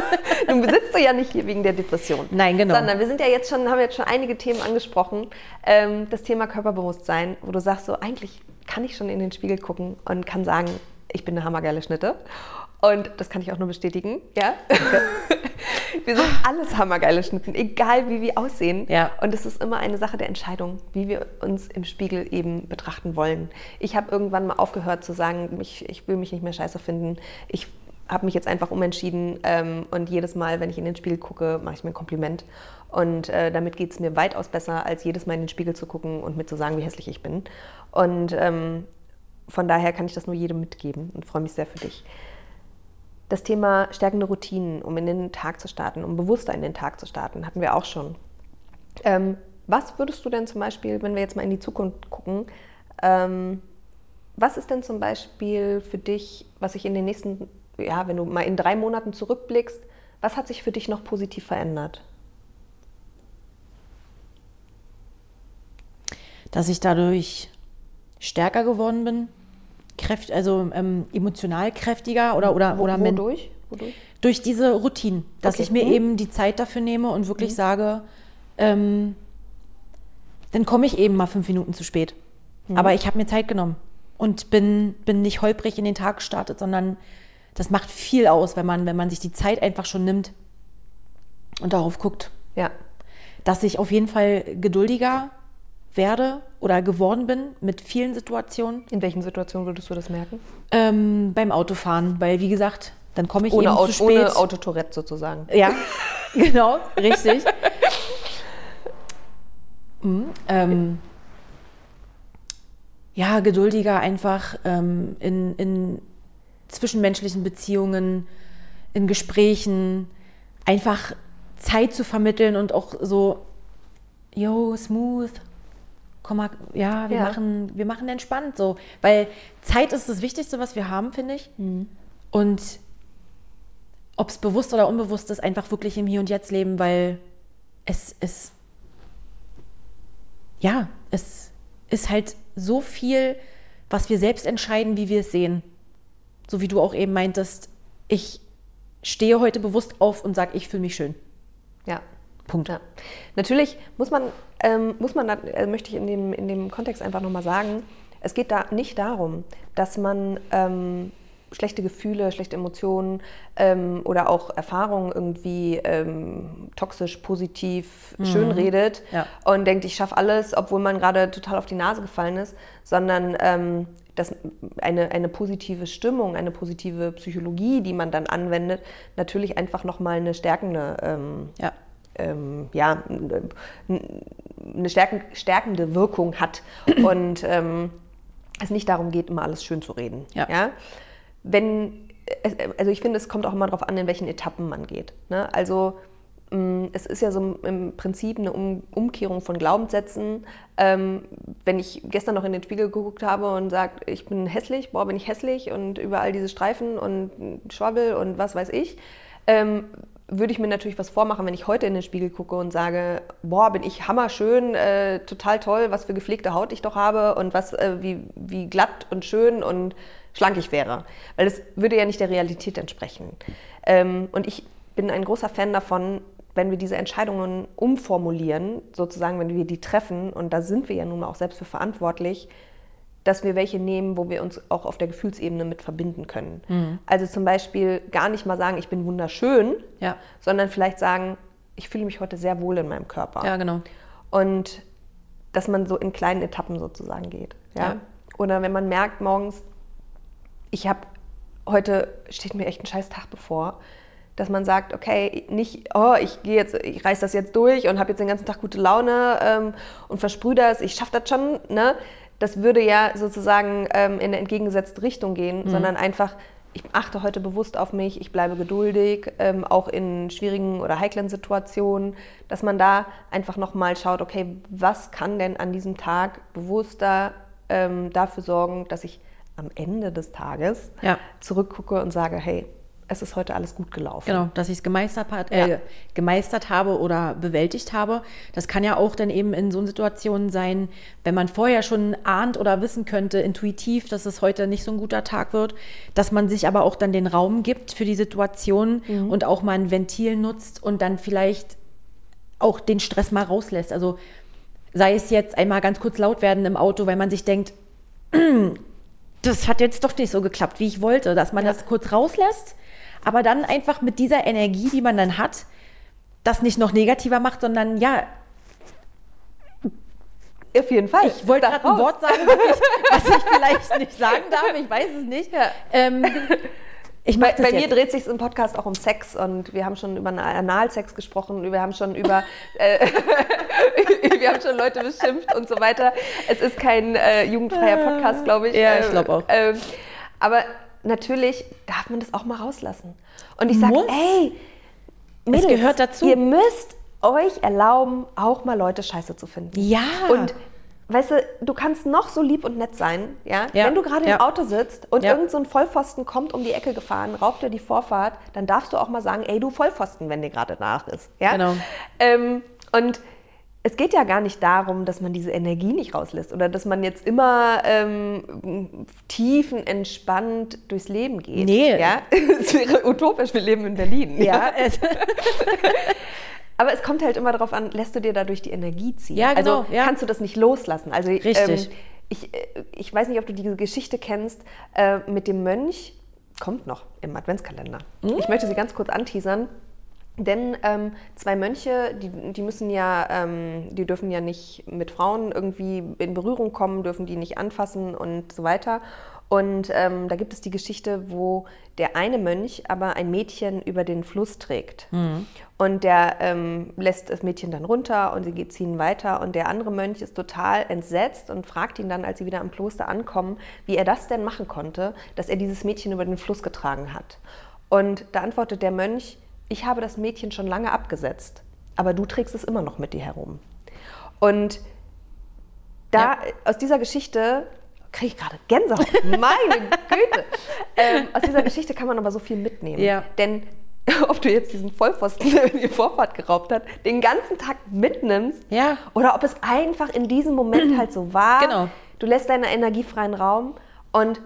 Speaker 1: Nun besitzt du ja nicht hier wegen der Depression.
Speaker 2: Nein, genau.
Speaker 1: Sondern wir sind ja jetzt schon, haben jetzt schon einige Themen angesprochen. Ähm, das Thema Körperbewusstsein, wo du sagst, so eigentlich kann ich schon in den Spiegel gucken und kann sagen, ich bin eine hammergeile Schnitte. Und das kann ich auch nur bestätigen, ja. wir sind alles hammergeile Schnitten, egal wie wir aussehen. Ja. Und es ist immer eine Sache der Entscheidung, wie wir uns im Spiegel eben betrachten wollen. Ich habe irgendwann mal aufgehört zu sagen, ich, ich will mich nicht mehr scheiße finden. Ich habe mich jetzt einfach umentschieden ähm, und jedes Mal, wenn ich in den Spiegel gucke, mache ich mir ein Kompliment. Und äh, damit geht es mir weitaus besser, als jedes Mal in den Spiegel zu gucken und mir zu sagen, wie hässlich ich bin. Und ähm, von daher kann ich das nur jedem mitgeben und freue mich sehr für dich das Thema stärkende Routinen, um in den Tag zu starten, um bewusster in den Tag zu starten, hatten wir auch schon. Ähm, was würdest du denn zum Beispiel, wenn wir jetzt mal in die Zukunft gucken, ähm, was ist denn zum Beispiel für dich, was sich in den nächsten, ja, wenn du mal in drei Monaten zurückblickst, was hat sich für dich noch positiv verändert?
Speaker 2: Dass ich dadurch stärker geworden bin, kräft, also ähm, emotional kräftiger oder oder
Speaker 1: Wo, oder wodurch? wodurch?
Speaker 2: Durch diese Routinen, dass okay. ich mir mhm. eben die Zeit dafür nehme und wirklich mhm. sage, ähm, dann komme ich eben mal fünf Minuten zu spät. Mhm. Aber ich habe mir Zeit genommen und bin, bin nicht holprig in den Tag gestartet, sondern das macht viel aus, wenn man, wenn man sich die Zeit einfach schon nimmt und darauf guckt.
Speaker 1: Ja.
Speaker 2: Dass ich auf jeden Fall geduldiger werde oder geworden bin mit vielen Situationen.
Speaker 1: In welchen Situationen würdest du das merken?
Speaker 2: Ähm, beim Autofahren, weil wie gesagt, dann komme ich ohne eben
Speaker 1: Auto,
Speaker 2: zu spät.
Speaker 1: Ohne Autotourette sozusagen.
Speaker 2: Ja, genau, richtig. Mhm, ähm, ja, geduldiger einfach ähm, in, in zwischenmenschlichen Beziehungen, in Gesprächen, einfach Zeit zu vermitteln und auch so, yo, smooth, komm mal, ja, wir, ja. Machen, wir machen entspannt so. Weil Zeit ist das Wichtigste, was wir haben, finde ich. Mhm. Und ob es bewusst oder unbewusst ist, einfach wirklich im Hier und Jetzt leben, weil es ist, ja, es ist halt so viel, was wir selbst entscheiden, wie wir es sehen. so wie du auch eben meintest, ich stehe heute bewusst auf und sage, ich fühle mich schön.
Speaker 1: Ja.
Speaker 2: Punkt.
Speaker 1: Ja. Natürlich muss man, ähm, muss man, äh, möchte ich in dem, in dem Kontext einfach nochmal sagen, es geht da nicht darum, dass man ähm, schlechte Gefühle, schlechte Emotionen ähm, oder auch Erfahrungen irgendwie ähm, toxisch, positiv, mhm. schön redet ja. und denkt, ich schaffe alles, obwohl man gerade total auf die Nase gefallen ist, sondern ähm, dass eine, eine positive Stimmung, eine positive Psychologie, die man dann anwendet, natürlich einfach nochmal eine stärkende ähm, ja ähm, ja, eine stärkende Wirkung hat und ähm, es nicht darum geht, immer alles schön zu reden. Ja. ja? Wenn, also ich finde, es kommt auch immer darauf an, in welchen Etappen man geht. Ne? Also mm, es ist ja so im Prinzip eine Umkehrung von Glaubenssätzen. Ähm, wenn ich gestern noch in den Spiegel geguckt habe und sage, ich bin hässlich, boah, bin ich hässlich und überall diese Streifen und Schwabbel und was weiß ich, ähm, würde ich mir natürlich was vormachen, wenn ich heute in den Spiegel gucke und sage, boah, bin ich hammerschön, äh, total toll, was für gepflegte Haut ich doch habe und was, äh, wie, wie glatt und schön und schlank ich wäre. Weil das würde ja nicht der Realität entsprechen. Ähm, und ich bin ein großer Fan davon, wenn wir diese Entscheidungen umformulieren, sozusagen, wenn wir die treffen, und da sind wir ja nun mal auch selbst für verantwortlich, dass wir welche nehmen, wo wir uns auch auf der Gefühlsebene mit verbinden können. Mhm. Also zum Beispiel gar nicht mal sagen, ich bin wunderschön, ja. sondern vielleicht sagen, ich fühle mich heute sehr wohl in meinem Körper.
Speaker 2: Ja, genau.
Speaker 1: Und dass man so in kleinen Etappen sozusagen geht. Ja? ja. Oder wenn man merkt morgens, ich habe heute steht mir echt ein scheiß Tag bevor, dass man sagt, okay, nicht, oh, ich gehe jetzt, ich reiß das jetzt durch und habe jetzt den ganzen Tag gute Laune ähm, und versprühe das, ich schaffe das schon, ne? Das würde ja sozusagen ähm, in eine entgegengesetzte Richtung gehen, mhm. sondern einfach, ich achte heute bewusst auf mich, ich bleibe geduldig, ähm, auch in schwierigen oder heiklen Situationen, dass man da einfach nochmal schaut, okay, was kann denn an diesem Tag bewusster ähm, dafür sorgen, dass ich am Ende des Tages ja. zurückgucke und sage, hey, es ist heute alles gut gelaufen.
Speaker 2: Genau, dass ich es gemeistert, äh, ja. gemeistert habe oder bewältigt habe. Das kann ja auch dann eben in so Situationen sein, wenn man vorher schon ahnt oder wissen könnte, intuitiv, dass es heute nicht so ein guter Tag wird, dass man sich aber auch dann den Raum gibt für die Situation mhm. und auch mal ein Ventil nutzt und dann vielleicht auch den Stress mal rauslässt. Also sei es jetzt einmal ganz kurz laut werden im Auto, weil man sich denkt, das hat jetzt doch nicht so geklappt, wie ich wollte, dass man ja. das kurz rauslässt aber dann einfach mit dieser Energie, die man dann hat, das nicht noch negativer macht, sondern ja.
Speaker 1: Auf jeden Fall.
Speaker 2: Ich wollte gerade ein Wort sagen, was ich, vielleicht nicht sagen darf. Ich weiß es nicht. Ja. Ähm,
Speaker 1: ich bei, bei mir dreht sich im Podcast auch um Sex und wir haben schon über Analsex gesprochen, wir haben schon über, äh, wir haben schon Leute beschimpft und so weiter. Es ist kein äh, jugendfreier Podcast, glaube ich.
Speaker 2: Ja, ich glaube auch.
Speaker 1: Äh, aber natürlich darf man das auch mal rauslassen. Und ich sage, ey, Mädels, es gehört dazu. Ihr müsst euch erlauben, auch mal Leute scheiße zu finden.
Speaker 2: Ja.
Speaker 1: Und weißt du, du kannst noch so lieb und nett sein, ja? ja. Wenn du gerade ja. im Auto sitzt und ja. irgend so ein Vollpfosten kommt um die Ecke gefahren, raubt dir die Vorfahrt, dann darfst du auch mal sagen, ey, du Vollpfosten, wenn dir gerade nach ist. Ja?
Speaker 2: Genau.
Speaker 1: Ähm, und es geht ja gar nicht darum, dass man diese Energie nicht rauslässt oder dass man jetzt immer ähm, tiefenentspannt durchs Leben geht.
Speaker 2: Nee.
Speaker 1: Ja? Es wäre utopisch, wir leben in Berlin.
Speaker 2: Ja.
Speaker 1: Aber es kommt halt immer darauf an, lässt du dir dadurch die Energie ziehen?
Speaker 2: Ja, genau.
Speaker 1: Also ja. kannst du das nicht loslassen? Also,
Speaker 2: Richtig. Ähm,
Speaker 1: ich, äh, ich weiß nicht, ob du diese Geschichte kennst äh, mit dem Mönch. Kommt noch im Adventskalender. Mhm. Ich möchte sie ganz kurz anteasern. Denn ähm, zwei Mönche, die, die müssen ja, ähm, die dürfen ja nicht mit Frauen irgendwie in Berührung kommen, dürfen die nicht anfassen und so weiter. Und ähm, da gibt es die Geschichte, wo der eine Mönch aber ein Mädchen über den Fluss trägt. Mhm. Und der ähm, lässt das Mädchen dann runter und sie ziehen weiter. Und der andere Mönch ist total entsetzt und fragt ihn dann, als sie wieder am Kloster ankommen, wie er das denn machen konnte, dass er dieses Mädchen über den Fluss getragen hat. Und da antwortet der Mönch, ich habe das Mädchen schon lange abgesetzt, aber du trägst es immer noch mit dir herum. Und da ja. aus dieser Geschichte kriege ich gerade Gänsehaut. Meine Güte. Ähm, aus dieser Geschichte kann man aber so viel mitnehmen.
Speaker 2: Ja.
Speaker 1: Denn ob du jetzt diesen Vollpfosten, der die Vorfahrt geraubt hat, den ganzen Tag mitnimmst
Speaker 2: ja.
Speaker 1: oder ob es einfach in diesem Moment halt so war.
Speaker 2: Genau.
Speaker 1: Du lässt deinen energiefreien Raum und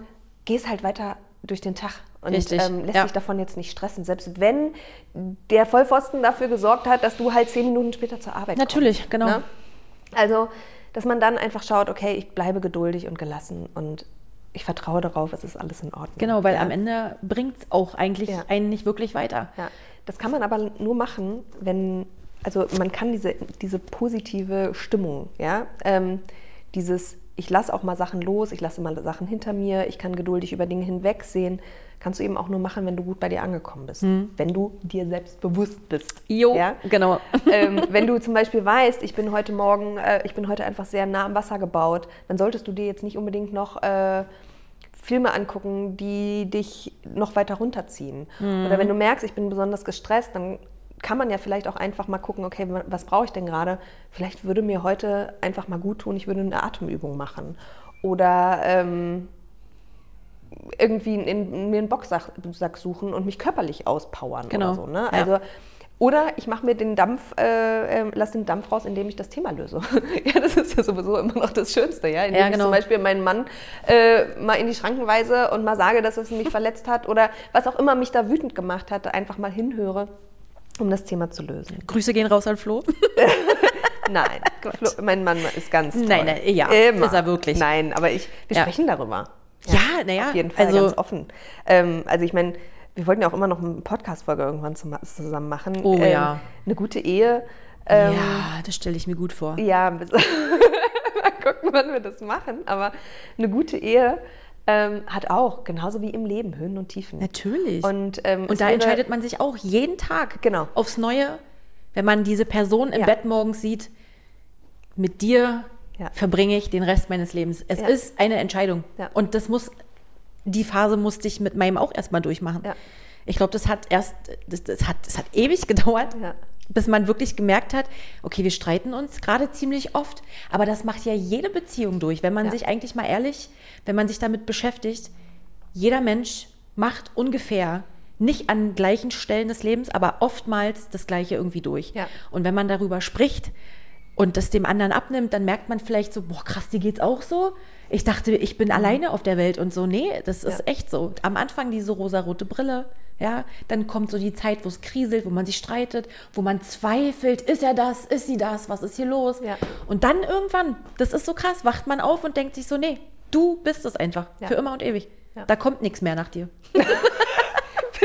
Speaker 1: gehst halt weiter durch den Tag und ähm, lässt
Speaker 2: ja.
Speaker 1: sich davon jetzt nicht stressen. Selbst wenn der Vollpfosten dafür gesorgt hat, dass du halt zehn Minuten später zur Arbeit
Speaker 2: Natürlich,
Speaker 1: kommst.
Speaker 2: genau.
Speaker 1: Ne? Also, dass man dann einfach schaut, okay, ich bleibe geduldig und gelassen und ich vertraue darauf, es ist alles in Ordnung.
Speaker 2: Genau, weil
Speaker 1: ja.
Speaker 2: am Ende bringt es auch eigentlich
Speaker 1: Ja.
Speaker 2: einen nicht wirklich weiter.
Speaker 1: Ja, das kann man aber nur machen, wenn, also man kann diese, diese positive Stimmung, ja, ähm, dieses, ich lasse auch mal Sachen los, ich lasse mal Sachen hinter mir, ich kann geduldig über Dinge hinwegsehen, kannst du eben auch nur machen, wenn du gut bei dir angekommen bist, wenn du dir selbst bewusst bist.
Speaker 2: Jo,
Speaker 1: ja?
Speaker 2: genau.
Speaker 1: ähm, wenn du zum Beispiel weißt, ich bin heute Morgen, äh, ich bin heute einfach sehr nah am Wasser gebaut, dann solltest du dir jetzt nicht unbedingt noch äh, Filme angucken, die dich noch weiter runterziehen. Oder wenn du merkst, ich bin besonders gestresst, dann kann man ja vielleicht auch einfach mal gucken, okay, wa- was brauche ich denn gerade? Vielleicht würde mir heute einfach mal gut tun, ich würde eine Atemübung machen. Oder ähm, irgendwie in, mir einen Boxsack Sack suchen und mich körperlich auspowern
Speaker 2: Genau,
Speaker 1: oder so. Ne?
Speaker 2: ja.
Speaker 1: Also, Oder ich mache mir den Dampf, äh, äh, lass den Dampf raus, indem ich das Thema löse. ja, das ist ja sowieso immer noch das Schönste, ja. Indem
Speaker 2: Ja,
Speaker 1: ich
Speaker 2: genau.
Speaker 1: zum Beispiel meinen Mann äh, mal in die Schranken weise und mal sage, dass es mich verletzt hat oder was auch immer mich da wütend gemacht hat, einfach mal hinhöre, um das Thema zu lösen.
Speaker 2: Grüße gehen raus an Flo.
Speaker 1: Nein, Flo, mein Mann ist ganz toll.
Speaker 2: Nein, nein, ja,
Speaker 1: Immer.
Speaker 2: ist er wirklich.
Speaker 1: Nein, aber ich, wir
Speaker 2: Ja.
Speaker 1: sprechen darüber.
Speaker 2: Ja, naja,
Speaker 1: Auf jeden Fall
Speaker 2: also-
Speaker 1: ganz offen. Ähm, also ich meine, wir wollten ja auch immer noch eine Podcast-Folge irgendwann zusammen machen.
Speaker 2: Oh,
Speaker 1: ähm,
Speaker 2: ja.
Speaker 1: Eine gute Ehe. Ähm,
Speaker 2: ja, das stelle ich mir gut vor.
Speaker 1: ja, bis- mal gucken, wann wir das machen. Aber eine gute Ehe ähm, hat auch, genauso wie im Leben, Höhen und Tiefen.
Speaker 2: Natürlich.
Speaker 1: Und, ähm,
Speaker 2: Und da
Speaker 1: wäre-
Speaker 2: entscheidet man sich auch jeden Tag
Speaker 1: Genau.
Speaker 2: aufs Neue, wenn man diese Person im
Speaker 1: Ja.
Speaker 2: Bett morgens sieht, mit dir
Speaker 1: Ja.
Speaker 2: verbringe ich den Rest meines Lebens. Es
Speaker 1: Ja.
Speaker 2: ist eine Entscheidung.
Speaker 1: Ja.
Speaker 2: Und das muss, die Phase musste ich mit meinem auch erstmal durchmachen. Ich glaube, das hat erst, das, das, hat, das hat ewig gedauert, bis man wirklich gemerkt hat, okay, wir streiten uns gerade ziemlich oft, aber das macht ja jede Beziehung durch, wenn man sich eigentlich mal ehrlich, wenn man sich damit beschäftigt, jeder Mensch macht ungefähr nicht an gleichen Stellen des Lebens, aber oftmals das Gleiche irgendwie durch. Und wenn man darüber spricht und das dem anderen abnimmt, dann merkt man vielleicht so, boah, krass, dir geht's auch so. Ich dachte, ich bin alleine auf der Welt und so. Nee, das ist
Speaker 1: Mhm. Ja.
Speaker 2: echt so. Am Anfang diese rosarote Brille, ja, dann kommt so die Zeit, wo es kriselt, wo man sich streitet, wo man zweifelt, ist er das, ist sie das, was ist hier los?
Speaker 1: Ja.
Speaker 2: Und dann irgendwann, das ist so krass, wacht man auf und denkt sich so, nee, du bist es einfach,
Speaker 1: Ja.
Speaker 2: für immer und ewig. Da kommt nichts mehr nach dir.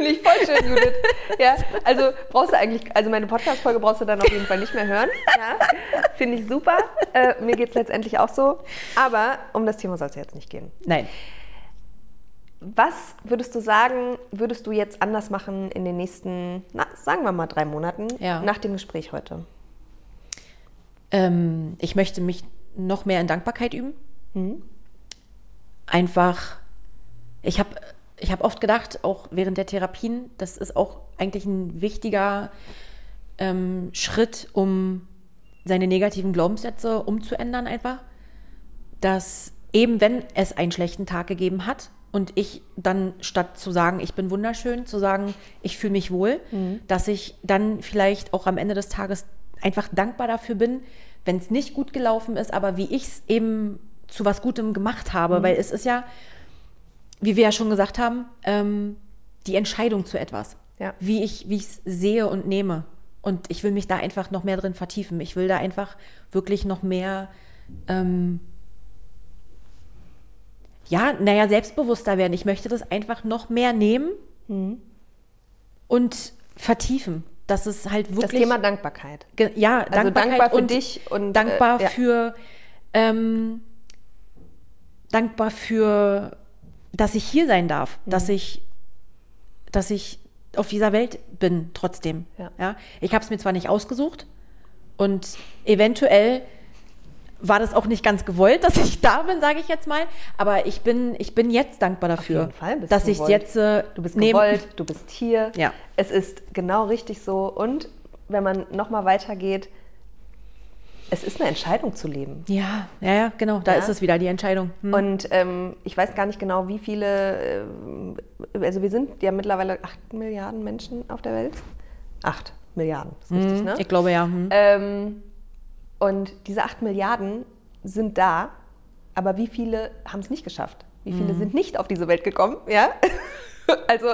Speaker 1: Finde ich voll schön, Judith. Ja, also brauchst du eigentlich, also meine Podcast-Folge brauchst du dann auf jeden Fall nicht mehr hören. Ja, Finde ich super. Äh, mir geht es letztendlich auch so. Aber um das Thema soll es jetzt nicht gehen.
Speaker 2: Nein.
Speaker 1: Was würdest du sagen, würdest du jetzt anders machen in den nächsten, na, sagen wir mal drei Monaten
Speaker 2: Ja.
Speaker 1: nach dem Gespräch heute?
Speaker 2: Ähm, ich möchte mich noch mehr in Dankbarkeit üben. Einfach, ich habe ich hab oft gedacht, auch während der Therapien, das ist auch eigentlich ein wichtiger ähm, Schritt, um seine negativen Glaubenssätze umzuändern einfach, dass eben wenn es einen schlechten Tag gegeben hat und ich dann statt zu sagen, ich bin wunderschön, zu sagen, ich fühle mich wohl, dass ich dann vielleicht auch am Ende des Tages einfach dankbar dafür bin, wenn es nicht gut gelaufen ist, aber wie ich es eben zu was Gutem gemacht habe, weil es ist ja, wie wir ja schon gesagt haben, ähm, die Entscheidung zu etwas,
Speaker 1: Ja.
Speaker 2: wie ich es sehe und nehme. Und ich will mich da einfach noch mehr drin vertiefen. Ich will da einfach wirklich noch mehr, ähm, ja, naja, selbstbewusster werden. Ich möchte das einfach noch mehr nehmen und vertiefen. Dass es halt
Speaker 1: Das
Speaker 2: wirklich.
Speaker 1: Thema Dankbarkeit.
Speaker 2: Ja,
Speaker 1: Also
Speaker 2: Dankbarkeit
Speaker 1: dankbar für
Speaker 2: und
Speaker 1: dich und,
Speaker 2: dankbar
Speaker 1: äh, ja.
Speaker 2: für ähm, dankbar für, dass ich hier sein darf,
Speaker 1: Mhm.
Speaker 2: dass ich, dass ich auf dieser Welt bin trotzdem.
Speaker 1: Ja.
Speaker 2: Ich habe es mir zwar nicht ausgesucht und eventuell war das auch nicht ganz gewollt, dass ich da bin, sage ich jetzt mal. Aber ich bin, ich bin jetzt dankbar dafür, dass ich es jetzt äh,
Speaker 1: Du bist
Speaker 2: neben-
Speaker 1: gewollt, du bist hier.
Speaker 2: Ja.
Speaker 1: Es ist genau richtig so. Und wenn man nochmal weitergeht, es ist eine Entscheidung zu leben.
Speaker 2: Ja, ja, ja, genau. Da
Speaker 1: Ja.
Speaker 2: ist es wieder die Entscheidung. Hm.
Speaker 1: Und ähm, ich weiß gar nicht genau, wie viele, ähm, also wir sind ja mittlerweile 8 Milliarden Menschen auf der Welt. 8 Milliarden, ist richtig, ne?
Speaker 2: Ich glaube ja. Hm.
Speaker 1: Ähm, und diese 8 Milliarden sind da, aber wie viele haben es nicht geschafft? Wie viele sind nicht auf diese Welt gekommen? Ja, also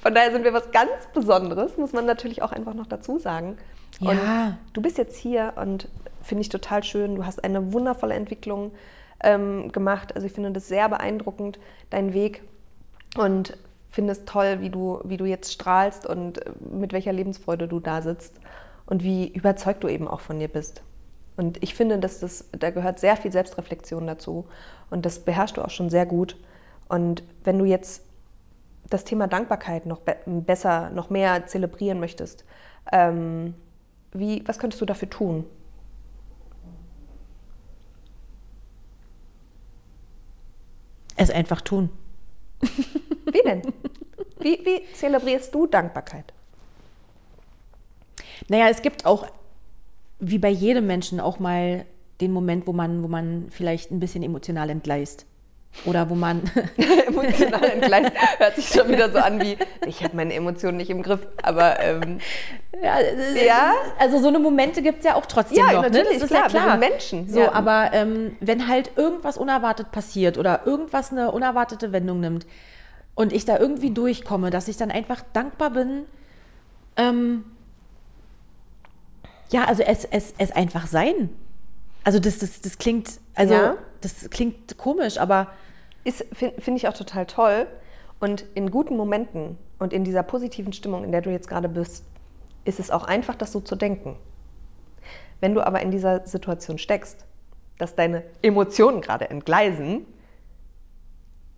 Speaker 1: von daher sind wir was ganz Besonderes, muss man natürlich auch einfach noch dazu sagen. Und
Speaker 2: Ja.
Speaker 1: du bist jetzt hier und finde ich total schön. Du hast eine wundervolle Entwicklung ähm, gemacht. Also ich finde das sehr beeindruckend, dein Weg. Und finde es toll, wie du, wie du jetzt strahlst und äh, mit welcher Lebensfreude du da sitzt und wie überzeugt du eben auch von dir bist. Und ich finde, dass das, da gehört sehr viel Selbstreflexion dazu. Und das beherrschst du auch schon sehr gut. Und wenn du jetzt das Thema Dankbarkeit noch be besser, noch mehr zelebrieren möchtest, ähm, wie, was könntest du dafür tun?
Speaker 2: Es einfach tun.
Speaker 1: Wie denn? Wie, wie zelebrierst du Dankbarkeit?
Speaker 2: Naja, es gibt auch, wie bei jedem Menschen, auch mal den Moment, wo man, wo man vielleicht ein bisschen emotional entgleist. Oder wo man,
Speaker 1: Emotional entgleist. Hört sich schon wieder so an wie, ich habe meine Emotionen nicht im Griff. Aber ähm,
Speaker 2: ja,
Speaker 1: Ja?
Speaker 2: also so eine Momente gibt es ja auch trotzdem
Speaker 1: Ja,
Speaker 2: noch. ne?
Speaker 1: natürlich,
Speaker 2: Das ist
Speaker 1: klar,
Speaker 2: ja klar.
Speaker 1: Menschen,
Speaker 2: So,
Speaker 1: ja.
Speaker 2: aber ähm, wenn halt irgendwas unerwartet passiert oder irgendwas eine unerwartete Wendung nimmt und ich da irgendwie durchkomme, dass ich dann einfach dankbar bin, ähm, ja, also es, es, es einfach sein. Also das, das, das klingt, also
Speaker 1: Ja.
Speaker 2: Das klingt komisch, aber
Speaker 1: finde find ich auch total toll. Und in guten Momenten und in dieser positiven Stimmung, in der du jetzt gerade bist, ist es auch einfach, das so zu denken. Wenn du aber in dieser Situation steckst, dass deine Emotionen gerade entgleisen,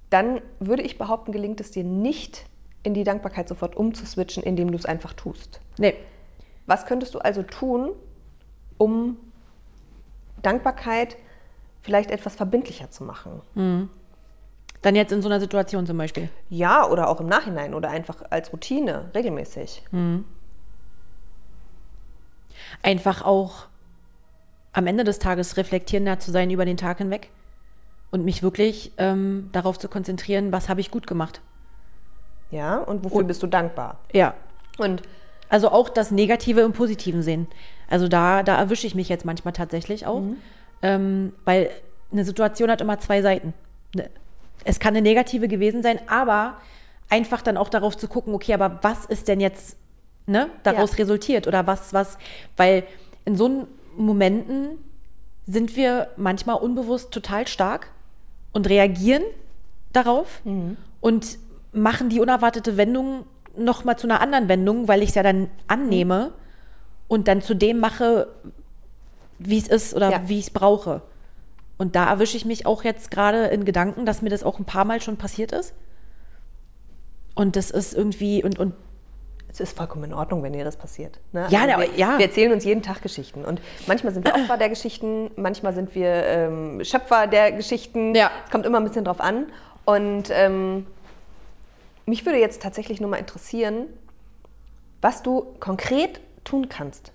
Speaker 1: dann würde ich behaupten, gelingt es dir nicht, in die Dankbarkeit sofort umzuswitchen, indem du es einfach tust.
Speaker 2: nee,
Speaker 1: Was könntest du also tun, um Dankbarkeit vielleicht etwas verbindlicher zu machen?
Speaker 2: dann jetzt in so einer Situation zum Beispiel.
Speaker 1: Ja, oder auch im Nachhinein oder einfach als Routine, regelmäßig.
Speaker 2: einfach auch am Ende des Tages reflektierender zu sein über den Tag hinweg und mich wirklich ähm, darauf zu konzentrieren, was habe ich gut gemacht.
Speaker 1: Ja, und wofür bist du dankbar?
Speaker 2: Ja.
Speaker 1: Und
Speaker 2: Also auch das Negative im Positiven sehen. Also da, da erwische ich mich jetzt manchmal tatsächlich auch, ähm, weil eine Situation hat immer zwei Seiten. Ne- Es kann eine negative gewesen sein, aber einfach dann auch darauf zu gucken, okay, aber was ist denn jetzt ne, daraus
Speaker 1: Ja.
Speaker 2: resultiert oder was, was, weil in so Momenten sind wir manchmal unbewusst total stark und reagieren darauf und machen die unerwartete Wendung nochmal zu einer anderen Wendung, weil ich es ja dann annehme und dann zu dem mache, wie es ist oder
Speaker 1: Ja.
Speaker 2: wie ich es brauche. Und da erwische ich mich auch jetzt gerade in Gedanken, dass mir das auch ein paar Mal schon passiert ist. Und das ist irgendwie, und, und
Speaker 1: es ist vollkommen in Ordnung, wenn dir das passiert. Ne?
Speaker 2: Ja,
Speaker 1: Also
Speaker 2: aber-
Speaker 1: wir,
Speaker 2: ja.
Speaker 1: wir erzählen uns jeden Tag Geschichten. Und manchmal sind wir Opfer der Geschichten, manchmal sind wir ähm, Schöpfer der Geschichten.
Speaker 2: Ja.
Speaker 1: Es kommt immer ein bisschen drauf an. Und ähm, mich würde jetzt tatsächlich nur mal interessieren, was du konkret tun kannst,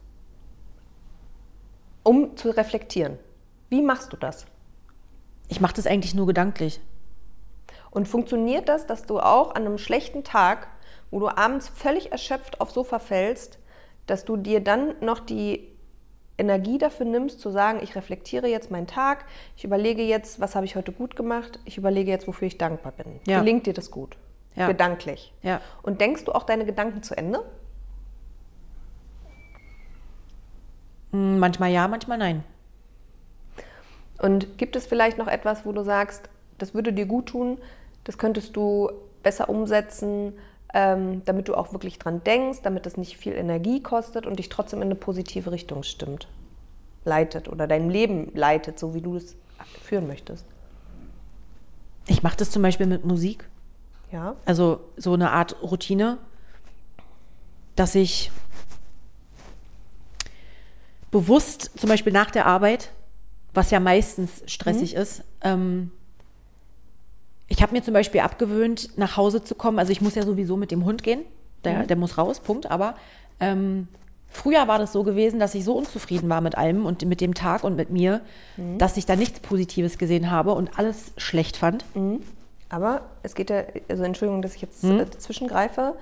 Speaker 1: um zu reflektieren. Wie machst du das?
Speaker 2: ich mache das eigentlich nur gedanklich.
Speaker 1: Und funktioniert das, dass du auch an einem schlechten Tag, wo du abends völlig erschöpft aufs Sofa fällst, dass du dir dann noch die Energie dafür nimmst, zu sagen, ich reflektiere jetzt meinen Tag, ich überlege jetzt, was habe ich heute gut gemacht, ich überlege jetzt, wofür ich dankbar bin.
Speaker 2: Ja.
Speaker 1: Gelingt dir das gut?
Speaker 2: Ja.
Speaker 1: Gedanklich.
Speaker 2: Ja.
Speaker 1: Und denkst du auch deine Gedanken zu Ende?
Speaker 2: Hm, Manchmal ja, manchmal nein.
Speaker 1: Und gibt es vielleicht noch etwas, wo du sagst, das würde dir gut tun, das könntest du besser umsetzen, ähm, damit du auch wirklich dran denkst, damit es nicht viel Energie kostet und dich trotzdem in eine positive Richtung stimmt, leitet oder dein Leben leitet, so wie du es führen möchtest?
Speaker 2: Ich mache das zum Beispiel mit Musik.
Speaker 1: Ja,
Speaker 2: Also so eine Art Routine, dass ich bewusst, zum Beispiel nach der Arbeit, was ja meistens stressig ist, ähm, ich habe mir zum Beispiel abgewöhnt, nach Hause zu kommen. Also ich muss ja sowieso mit dem Hund gehen, der, der muss raus, Punkt. Aber ähm, früher war das so gewesen, dass ich so unzufrieden war mit allem und mit dem Tag und mit mir, dass ich da nichts Positives gesehen habe und alles schlecht fand.
Speaker 1: aber es geht ja, also Entschuldigung, dass ich jetzt äh, zwischengreife,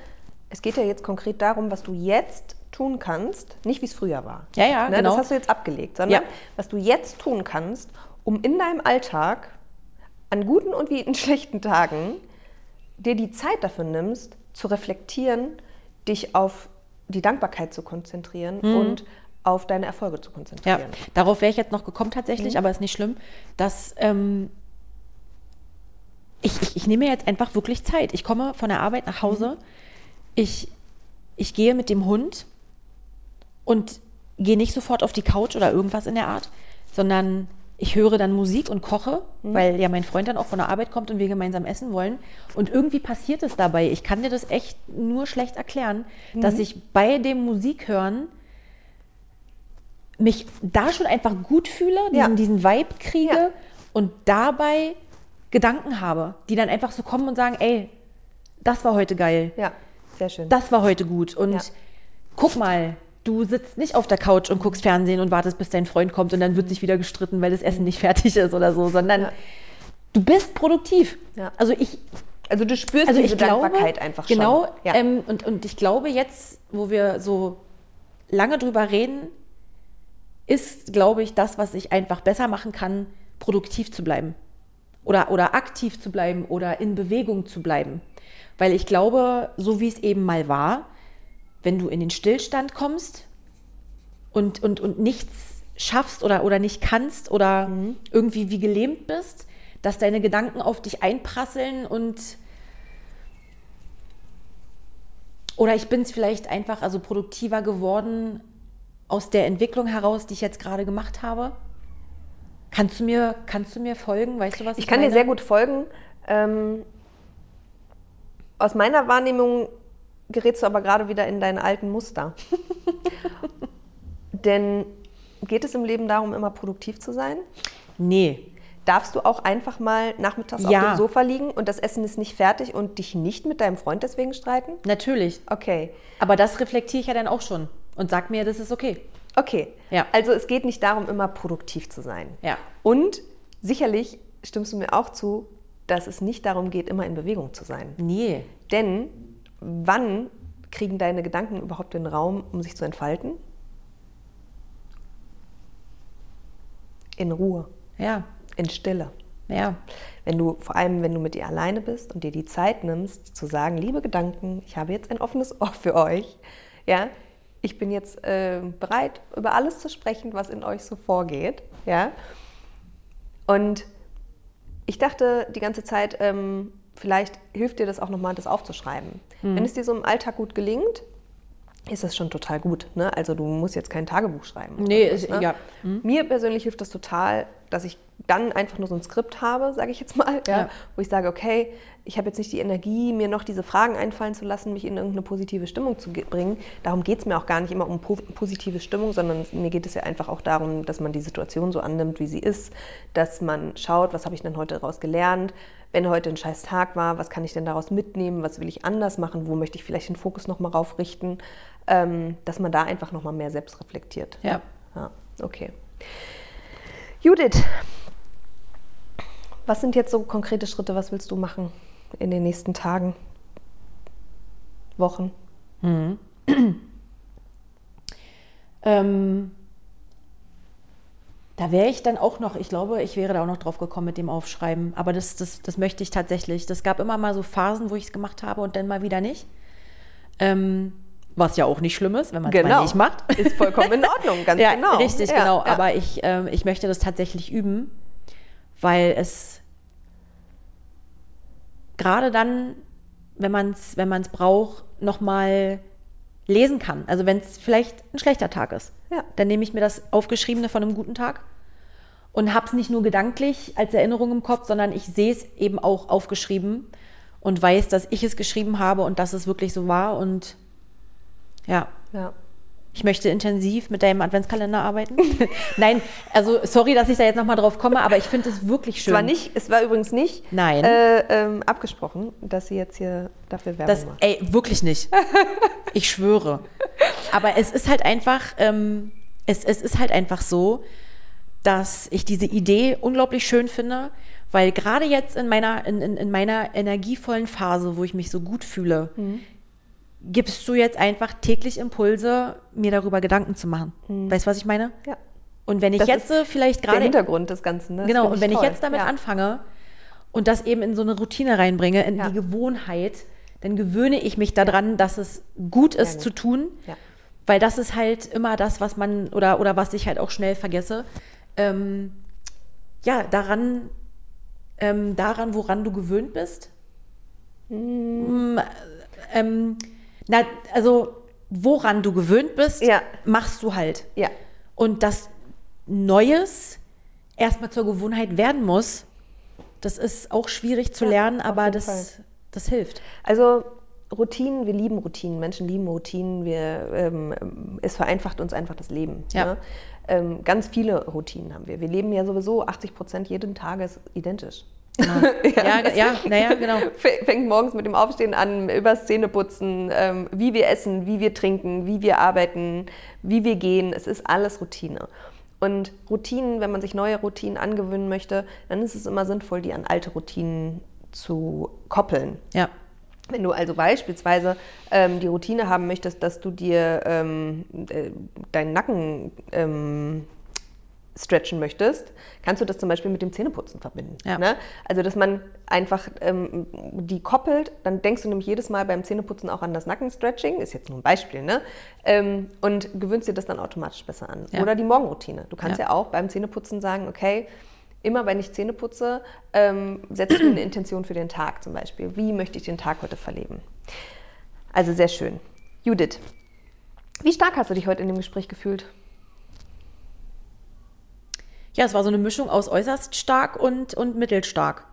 Speaker 1: es geht ja jetzt konkret darum, was du jetzt tun kannst, nicht wie es früher war.
Speaker 2: Ja, ja,
Speaker 1: ne,
Speaker 2: genau.
Speaker 1: Das hast du jetzt abgelegt, sondern
Speaker 2: Ja.
Speaker 1: was du jetzt tun kannst, um in deinem Alltag an guten und wie in schlechten Tagen dir die Zeit dafür nimmst, zu reflektieren, dich auf die Dankbarkeit zu konzentrieren
Speaker 2: Mhm.
Speaker 1: und auf deine Erfolge zu
Speaker 2: Ja,
Speaker 1: konzentrieren.
Speaker 2: darauf wäre ich jetzt noch gekommen tatsächlich,
Speaker 1: Mhm.
Speaker 2: aber ist nicht schlimm, dass ähm, ich, ich, ich nehme mir jetzt einfach wirklich Zeit. Ich komme von der Arbeit nach Hause,
Speaker 1: Mhm.
Speaker 2: ich, ich gehe mit dem Hund und gehe nicht sofort auf die Couch oder irgendwas in der Art, sondern ich höre dann Musik und koche,
Speaker 1: Mhm.
Speaker 2: weil ja mein Freund dann auch von der Arbeit kommt und wir gemeinsam essen wollen. Und irgendwie passiert es dabei. Ich kann dir das echt nur schlecht erklären,
Speaker 1: Mhm.
Speaker 2: dass ich bei dem Musik hören mich da schon einfach gut fühle, diesen,
Speaker 1: Ja.
Speaker 2: diesen Vibe kriege
Speaker 1: Ja.
Speaker 2: und dabei Gedanken habe, die dann einfach so kommen und sagen, ey, das war heute geil,
Speaker 1: Ja, sehr schön.
Speaker 2: das war heute gut und guck mal, du sitzt nicht auf der Couch und guckst Fernsehen und wartest, bis dein Freund kommt und dann wird sich wieder gestritten, weil das Essen nicht fertig ist oder so, sondern
Speaker 1: Ja.
Speaker 2: du bist produktiv.
Speaker 1: Ja.
Speaker 2: Also ich,
Speaker 1: also du spürst
Speaker 2: also
Speaker 1: diese
Speaker 2: ich glaube,
Speaker 1: Dankbarkeit einfach schon.
Speaker 2: genau,
Speaker 1: Ja.
Speaker 2: ähm, und, und ich glaube jetzt, wo wir so lange drüber reden, ist, glaube ich, das, was ich einfach besser machen kann, produktiv zu bleiben. Oder, oder aktiv zu bleiben oder in Bewegung zu bleiben. Weil ich glaube, so wie es eben mal war, wenn du in den Stillstand kommst und, und, und nichts schaffst oder, oder nicht kannst oder irgendwie wie gelähmt bist, dass deine Gedanken auf dich einprasseln und oder ich bin es vielleicht einfach also produktiver geworden aus der Entwicklung heraus, die ich jetzt gerade gemacht habe. Kannst du mir, kannst du mir folgen? Weißt du, was ich,
Speaker 1: Ich kann dir
Speaker 2: meine?
Speaker 1: sehr gut folgen. Ähm, aus meiner Wahrnehmung gerätst du aber gerade wieder in deine alten Muster. Denn geht es im Leben darum, immer produktiv zu sein?
Speaker 2: Nee.
Speaker 1: Darfst du auch einfach mal nachmittags
Speaker 2: Ja.
Speaker 1: auf dem Sofa liegen und das Essen ist nicht fertig und dich nicht mit deinem Freund deswegen streiten?
Speaker 2: Natürlich.
Speaker 1: Okay.
Speaker 2: Aber das reflektiere ich ja dann auch schon und sag mir, das ist okay.
Speaker 1: Okay.
Speaker 2: Ja.
Speaker 1: Also es geht nicht darum, immer produktiv zu sein.
Speaker 2: Ja.
Speaker 1: Und sicherlich stimmst du mir auch zu, dass es nicht darum geht, immer in Bewegung zu sein.
Speaker 2: Nee.
Speaker 1: Denn wann kriegen deine Gedanken überhaupt den Raum, um sich zu entfalten? In Ruhe,
Speaker 2: Ja.
Speaker 1: in Stille.
Speaker 2: Ja.
Speaker 1: Wenn du, vor allem wenn du mit dir alleine bist und dir die Zeit nimmst, zu sagen, liebe Gedanken, ich habe jetzt ein offenes Ohr für euch. Ja, ich bin jetzt äh, bereit, über alles zu sprechen, was in euch so vorgeht. Ja. Und ich dachte die ganze Zeit, ähm, vielleicht hilft dir das auch nochmal, das aufzuschreiben. Wenn es dir so im Alltag gut gelingt, ist das schon total gut. Ne? Also du musst jetzt kein Tagebuch schreiben.
Speaker 2: Nee, ist-
Speaker 1: ne?
Speaker 2: ja.
Speaker 1: Mir persönlich hilft das total, dass ich dann einfach nur so ein Skript habe, sage ich jetzt mal, ja,
Speaker 2: Ja.
Speaker 1: wo ich sage, okay, ich habe jetzt nicht die Energie, mir noch diese Fragen einfallen zu lassen, mich in irgendeine positive Stimmung zu ge- bringen. Darum geht es mir auch gar nicht immer um po positive Stimmung, sondern mir geht es ja einfach auch darum, dass man die Situation so annimmt, wie sie ist, dass man schaut, was habe ich denn heute daraus gelernt, wenn heute ein scheiß Tag war, was kann ich denn daraus mitnehmen, was will ich anders machen, wo möchte ich vielleicht den Fokus nochmal rauf richten, ähm, dass man da einfach nochmal mehr selbst reflektiert.
Speaker 2: Ja.
Speaker 1: Ja, okay. Judith, was sind jetzt so konkrete Schritte? Was willst du machen in den nächsten Tagen, Wochen?
Speaker 2: Ähm, da wäre ich dann auch noch, ich glaube, ich wäre da auch noch drauf gekommen mit dem Aufschreiben. Aber das, das, das möchte ich tatsächlich. Das gab immer mal so Phasen, wo ich es gemacht habe und dann mal wieder nicht. Ähm, was ja auch nicht schlimm ist, wenn man es mal nicht macht.
Speaker 1: Ist vollkommen in Ordnung, ganz
Speaker 2: ja,
Speaker 1: genau.
Speaker 2: richtig,
Speaker 1: Ja,
Speaker 2: genau.
Speaker 1: ja.
Speaker 2: Aber ich, ähm, ich möchte das tatsächlich üben, weil es gerade dann, wenn man es wenn man's braucht, nochmal lesen kann. Also wenn es vielleicht ein schlechter Tag ist,
Speaker 1: Ja.
Speaker 2: dann nehme ich mir das Aufgeschriebene von einem guten Tag und habe es nicht nur gedanklich als Erinnerung im Kopf, sondern ich sehe es eben auch aufgeschrieben und weiß, dass ich es geschrieben habe und dass es wirklich so war. Und ja,
Speaker 1: ja.
Speaker 2: Ich möchte intensiv mit deinem Adventskalender arbeiten. Nein, also sorry, dass ich da jetzt nochmal drauf komme, aber ich finde es wirklich
Speaker 1: Es
Speaker 2: schön.
Speaker 1: war, nicht, es war übrigens nicht
Speaker 2: Nein.
Speaker 1: Äh, ähm, abgesprochen, dass sie jetzt hier dafür Werbung
Speaker 2: Das,
Speaker 1: macht.
Speaker 2: ey, wirklich nicht. Ich schwöre. Aber es ist halt einfach, ähm, es, es ist halt einfach so, dass ich diese Idee unglaublich schön finde, weil gerade jetzt in meiner, in, in, in meiner energievollen Phase, wo ich mich so gut fühle,
Speaker 1: Mhm.
Speaker 2: Gibst du jetzt einfach täglich Impulse, mir darüber Gedanken zu machen. Weißt du, was ich meine?
Speaker 1: Ja.
Speaker 2: Und wenn ich
Speaker 1: Mhm. Das
Speaker 2: jetzt
Speaker 1: ist
Speaker 2: so vielleicht
Speaker 1: Der
Speaker 2: gerade
Speaker 1: Hintergrund des Ganzen. Ne?
Speaker 2: Genau, und wenn ich
Speaker 1: toll.
Speaker 2: jetzt damit
Speaker 1: ja.
Speaker 2: anfange und das eben in so eine Routine reinbringe, in
Speaker 1: Ja.
Speaker 2: die Gewohnheit, dann gewöhne ich mich daran, dass es gut ist
Speaker 1: gut.
Speaker 2: zu tun.
Speaker 1: Ja.
Speaker 2: Weil das ist halt immer das, was man, oder, oder was ich halt auch schnell vergesse. Ähm, ja, daran, ähm, daran, woran du gewöhnt bist. Mm, ähm, na, also, woran du gewöhnt bist,
Speaker 1: Ja.
Speaker 2: machst du halt.
Speaker 1: Ja.
Speaker 2: Und dass Neues erstmal zur Gewohnheit werden muss, das ist auch schwierig zu lernen, aber das,
Speaker 1: Fall.
Speaker 2: das hilft.
Speaker 1: Also Routinen, wir lieben Routinen. Menschen lieben Routinen. Wir, ähm, es vereinfacht uns einfach das Leben.
Speaker 2: Ja.
Speaker 1: Ne? Ähm, ganz viele Routinen haben wir. Wir leben ja sowieso 80 Prozent jeden Tages identisch.
Speaker 2: Ja, ge- ja, naja, genau.
Speaker 1: Fängt morgens mit dem Aufstehen an, übers Zähneputzen, ähm, wie wir essen, wie wir trinken, wie wir arbeiten, wie wir gehen. Es ist alles Routine. Und Routinen, wenn man sich neue Routinen angewöhnen möchte, dann ist es immer sinnvoll, die an alte Routinen zu koppeln.
Speaker 2: Ja,
Speaker 1: Wenn du also beispielsweise ähm, die Routine haben möchtest, dass du dir ähm, äh, deinen Nacken ähm, stretchen möchtest, kannst du das zum Beispiel mit dem Zähneputzen verbinden.
Speaker 2: Ja.
Speaker 1: Ne? Also, dass man einfach ähm, die koppelt, dann denkst du nämlich jedes Mal beim Zähneputzen auch an das Nackenstretching, ist jetzt nur ein Beispiel, ne? Ähm, und gewöhnst dir das dann automatisch besser an.
Speaker 2: Ja.
Speaker 1: Oder die Morgenroutine. Du kannst
Speaker 2: Ja.
Speaker 1: ja, auch beim Zähneputzen sagen, okay, immer wenn ich Zähne putze, ähm, setze ich mir eine Intention für den Tag zum Beispiel. Wie möchte ich den Tag heute verleben? Also sehr schön. Judith, wie stark hast du dich heute in dem Gespräch gefühlt?
Speaker 2: Ja, es war so eine Mischung aus äußerst stark und, und mittelstark.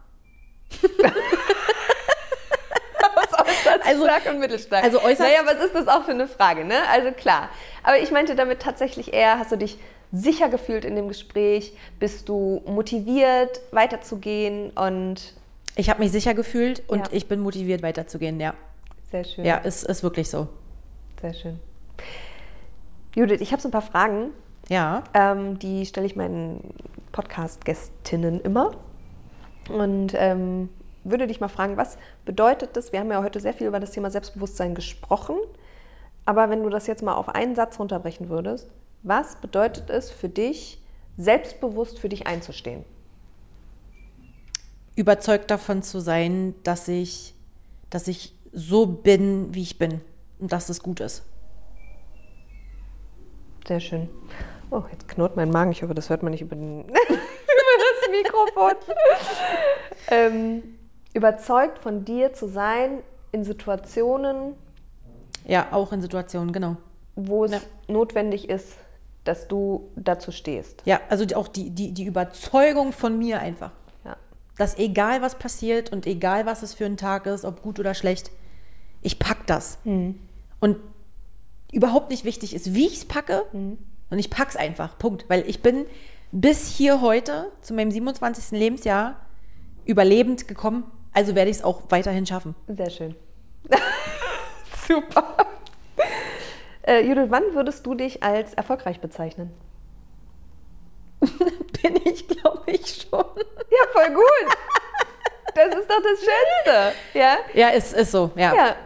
Speaker 1: Also, stark und mittelstark.
Speaker 2: also äußerst-
Speaker 1: Naja, was ist das auch für eine Frage, ne? Also klar. Aber ich meinte damit tatsächlich eher, hast du dich sicher gefühlt in dem Gespräch? Bist du motiviert, weiterzugehen? Und
Speaker 2: Ich habe mich sicher gefühlt und
Speaker 1: Ja.
Speaker 2: ich bin motiviert weiterzugehen, ja.
Speaker 1: sehr schön.
Speaker 2: Ja, ist, ist wirklich so.
Speaker 1: Sehr schön. Judith, ich habe so ein paar Fragen,
Speaker 2: Ja.
Speaker 1: ähm, die stelle ich meinen Podcast-Gästinnen immer. Und ähm, würde dich mal fragen, was bedeutet das? Wir haben ja heute sehr viel über das Thema Selbstbewusstsein gesprochen. Aber wenn du das jetzt mal auf einen Satz runterbrechen würdest, was bedeutet es für dich, selbstbewusst für dich einzustehen?
Speaker 2: Überzeugt davon zu sein, dass ich, dass ich so bin, wie ich bin und dass es gut ist.
Speaker 1: Sehr schön. Oh, jetzt knurrt mein Magen. Ich hoffe, das hört man nicht über, den, über das Mikrofon. ähm, überzeugt von dir zu sein in Situationen,
Speaker 2: Ja, auch in Situationen, genau.
Speaker 1: wo es
Speaker 2: Ja.
Speaker 1: notwendig ist, dass du dazu stehst.
Speaker 2: Ja, also auch die, die, die Überzeugung von mir einfach.
Speaker 1: Ja.
Speaker 2: Dass egal was passiert und egal was es für ein Tag ist, ob gut oder schlecht, ich pack das. Und überhaupt nicht wichtig ist, wie ich es packe. Und ich pack's einfach. Punkt. Weil ich bin bis hier heute, zu meinem 27. Lebensjahr, überlebend gekommen. Also werde ich es auch weiterhin schaffen.
Speaker 1: Sehr schön. Super. Äh, Judith, wann würdest du dich als erfolgreich bezeichnen?
Speaker 2: Bin ich, glaube ich, schon.
Speaker 1: Ja, voll gut. Das ist doch das Schönste. Ja?
Speaker 2: Ja, es ist so. Ja.
Speaker 1: Ja.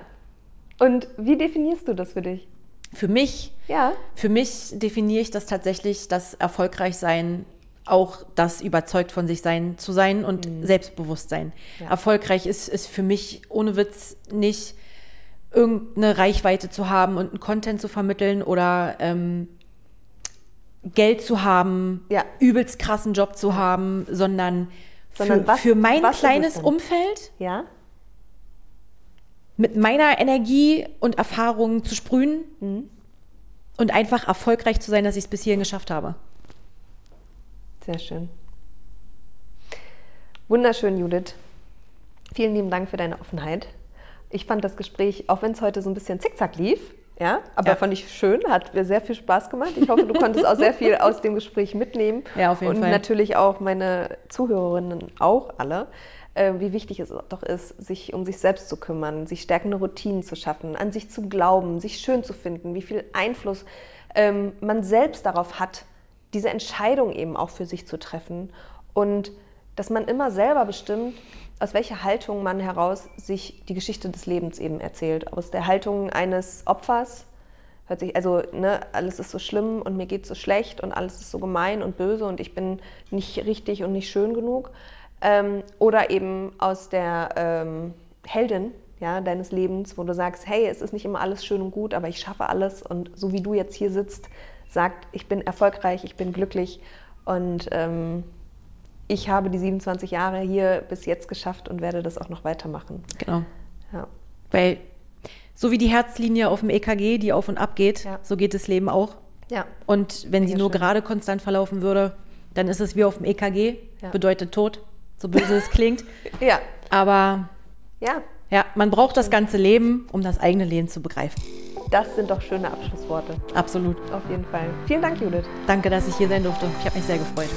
Speaker 1: Und wie definierst du das für dich?
Speaker 2: Für mich
Speaker 1: Ja.
Speaker 2: Für mich definiere ich das tatsächlich, das Erfolgreichsein auch das überzeugt von sich sein zu sein und Selbstbewusstsein.
Speaker 1: Ja.
Speaker 2: Erfolgreich ist, ist für mich ohne Witz nicht irgendeine Reichweite zu haben und einen Content zu vermitteln oder ähm, Geld zu haben,
Speaker 1: Ja.
Speaker 2: übelst krassen Job zu haben, sondern,
Speaker 1: Sondern
Speaker 2: für,
Speaker 1: was-
Speaker 2: für mein kleines? Umfeld
Speaker 1: Ja?
Speaker 2: mit meiner Energie und Erfahrung zu sprühen
Speaker 1: Mhm.
Speaker 2: Und einfach erfolgreich zu sein, dass ich es bis hierhin geschafft habe.
Speaker 1: Sehr schön. Wunderschön, Judith. Vielen lieben Dank für deine Offenheit. Ich fand das Gespräch, auch wenn es heute so ein bisschen zickzack lief, ja, aber
Speaker 2: Ja.
Speaker 1: fand ich schön, hat mir sehr viel Spaß gemacht. Ich hoffe, du konntest auch sehr viel aus dem Gespräch mitnehmen.
Speaker 2: Ja, auf jeden
Speaker 1: Und
Speaker 2: Fall.
Speaker 1: natürlich auch meine Zuhörerinnen auch alle, äh, wie wichtig es doch ist, sich um sich selbst zu kümmern, sich stärkende Routinen zu schaffen, an sich zu glauben, sich schön zu finden, wie viel Einfluss ähm, man selbst darauf hat, diese Entscheidung eben auch für sich zu treffen und dass man immer selber bestimmt, aus welcher Haltung man heraus sich die Geschichte des Lebens eben erzählt. Aus der Haltung eines Opfers, hört sich, also ne, alles ist so schlimm und mir geht so schlecht und alles ist so gemein und böse und ich bin nicht richtig und nicht schön genug. Ähm, oder eben aus der ähm, Heldin ja, deines Lebens, wo du sagst, hey, es ist nicht immer alles schön und gut, aber ich schaffe alles. Und so wie du jetzt hier sitzt, sagt, ich bin erfolgreich, ich bin glücklich und ähm, ich habe die 27 Jahre hier bis jetzt geschafft und werde das auch noch weitermachen.
Speaker 2: Genau. Ja. Weil so wie die Herzlinie auf dem EKG, die auf und ab geht, ja. so geht das Leben auch. Ja. Und wenn Sehr sie nur schön. gerade konstant verlaufen würde, dann ist es wie auf dem EKG, ja. bedeutet Tod, so böse es klingt. ja. Aber ja. ja, man braucht das ganze Leben, um das eigene Leben zu begreifen.
Speaker 1: Das sind doch schöne Abschlussworte.
Speaker 2: Absolut.
Speaker 1: Auf jeden Fall. Vielen Dank, Judith.
Speaker 2: Danke, dass ich hier sein durfte. Ich habe mich sehr gefreut.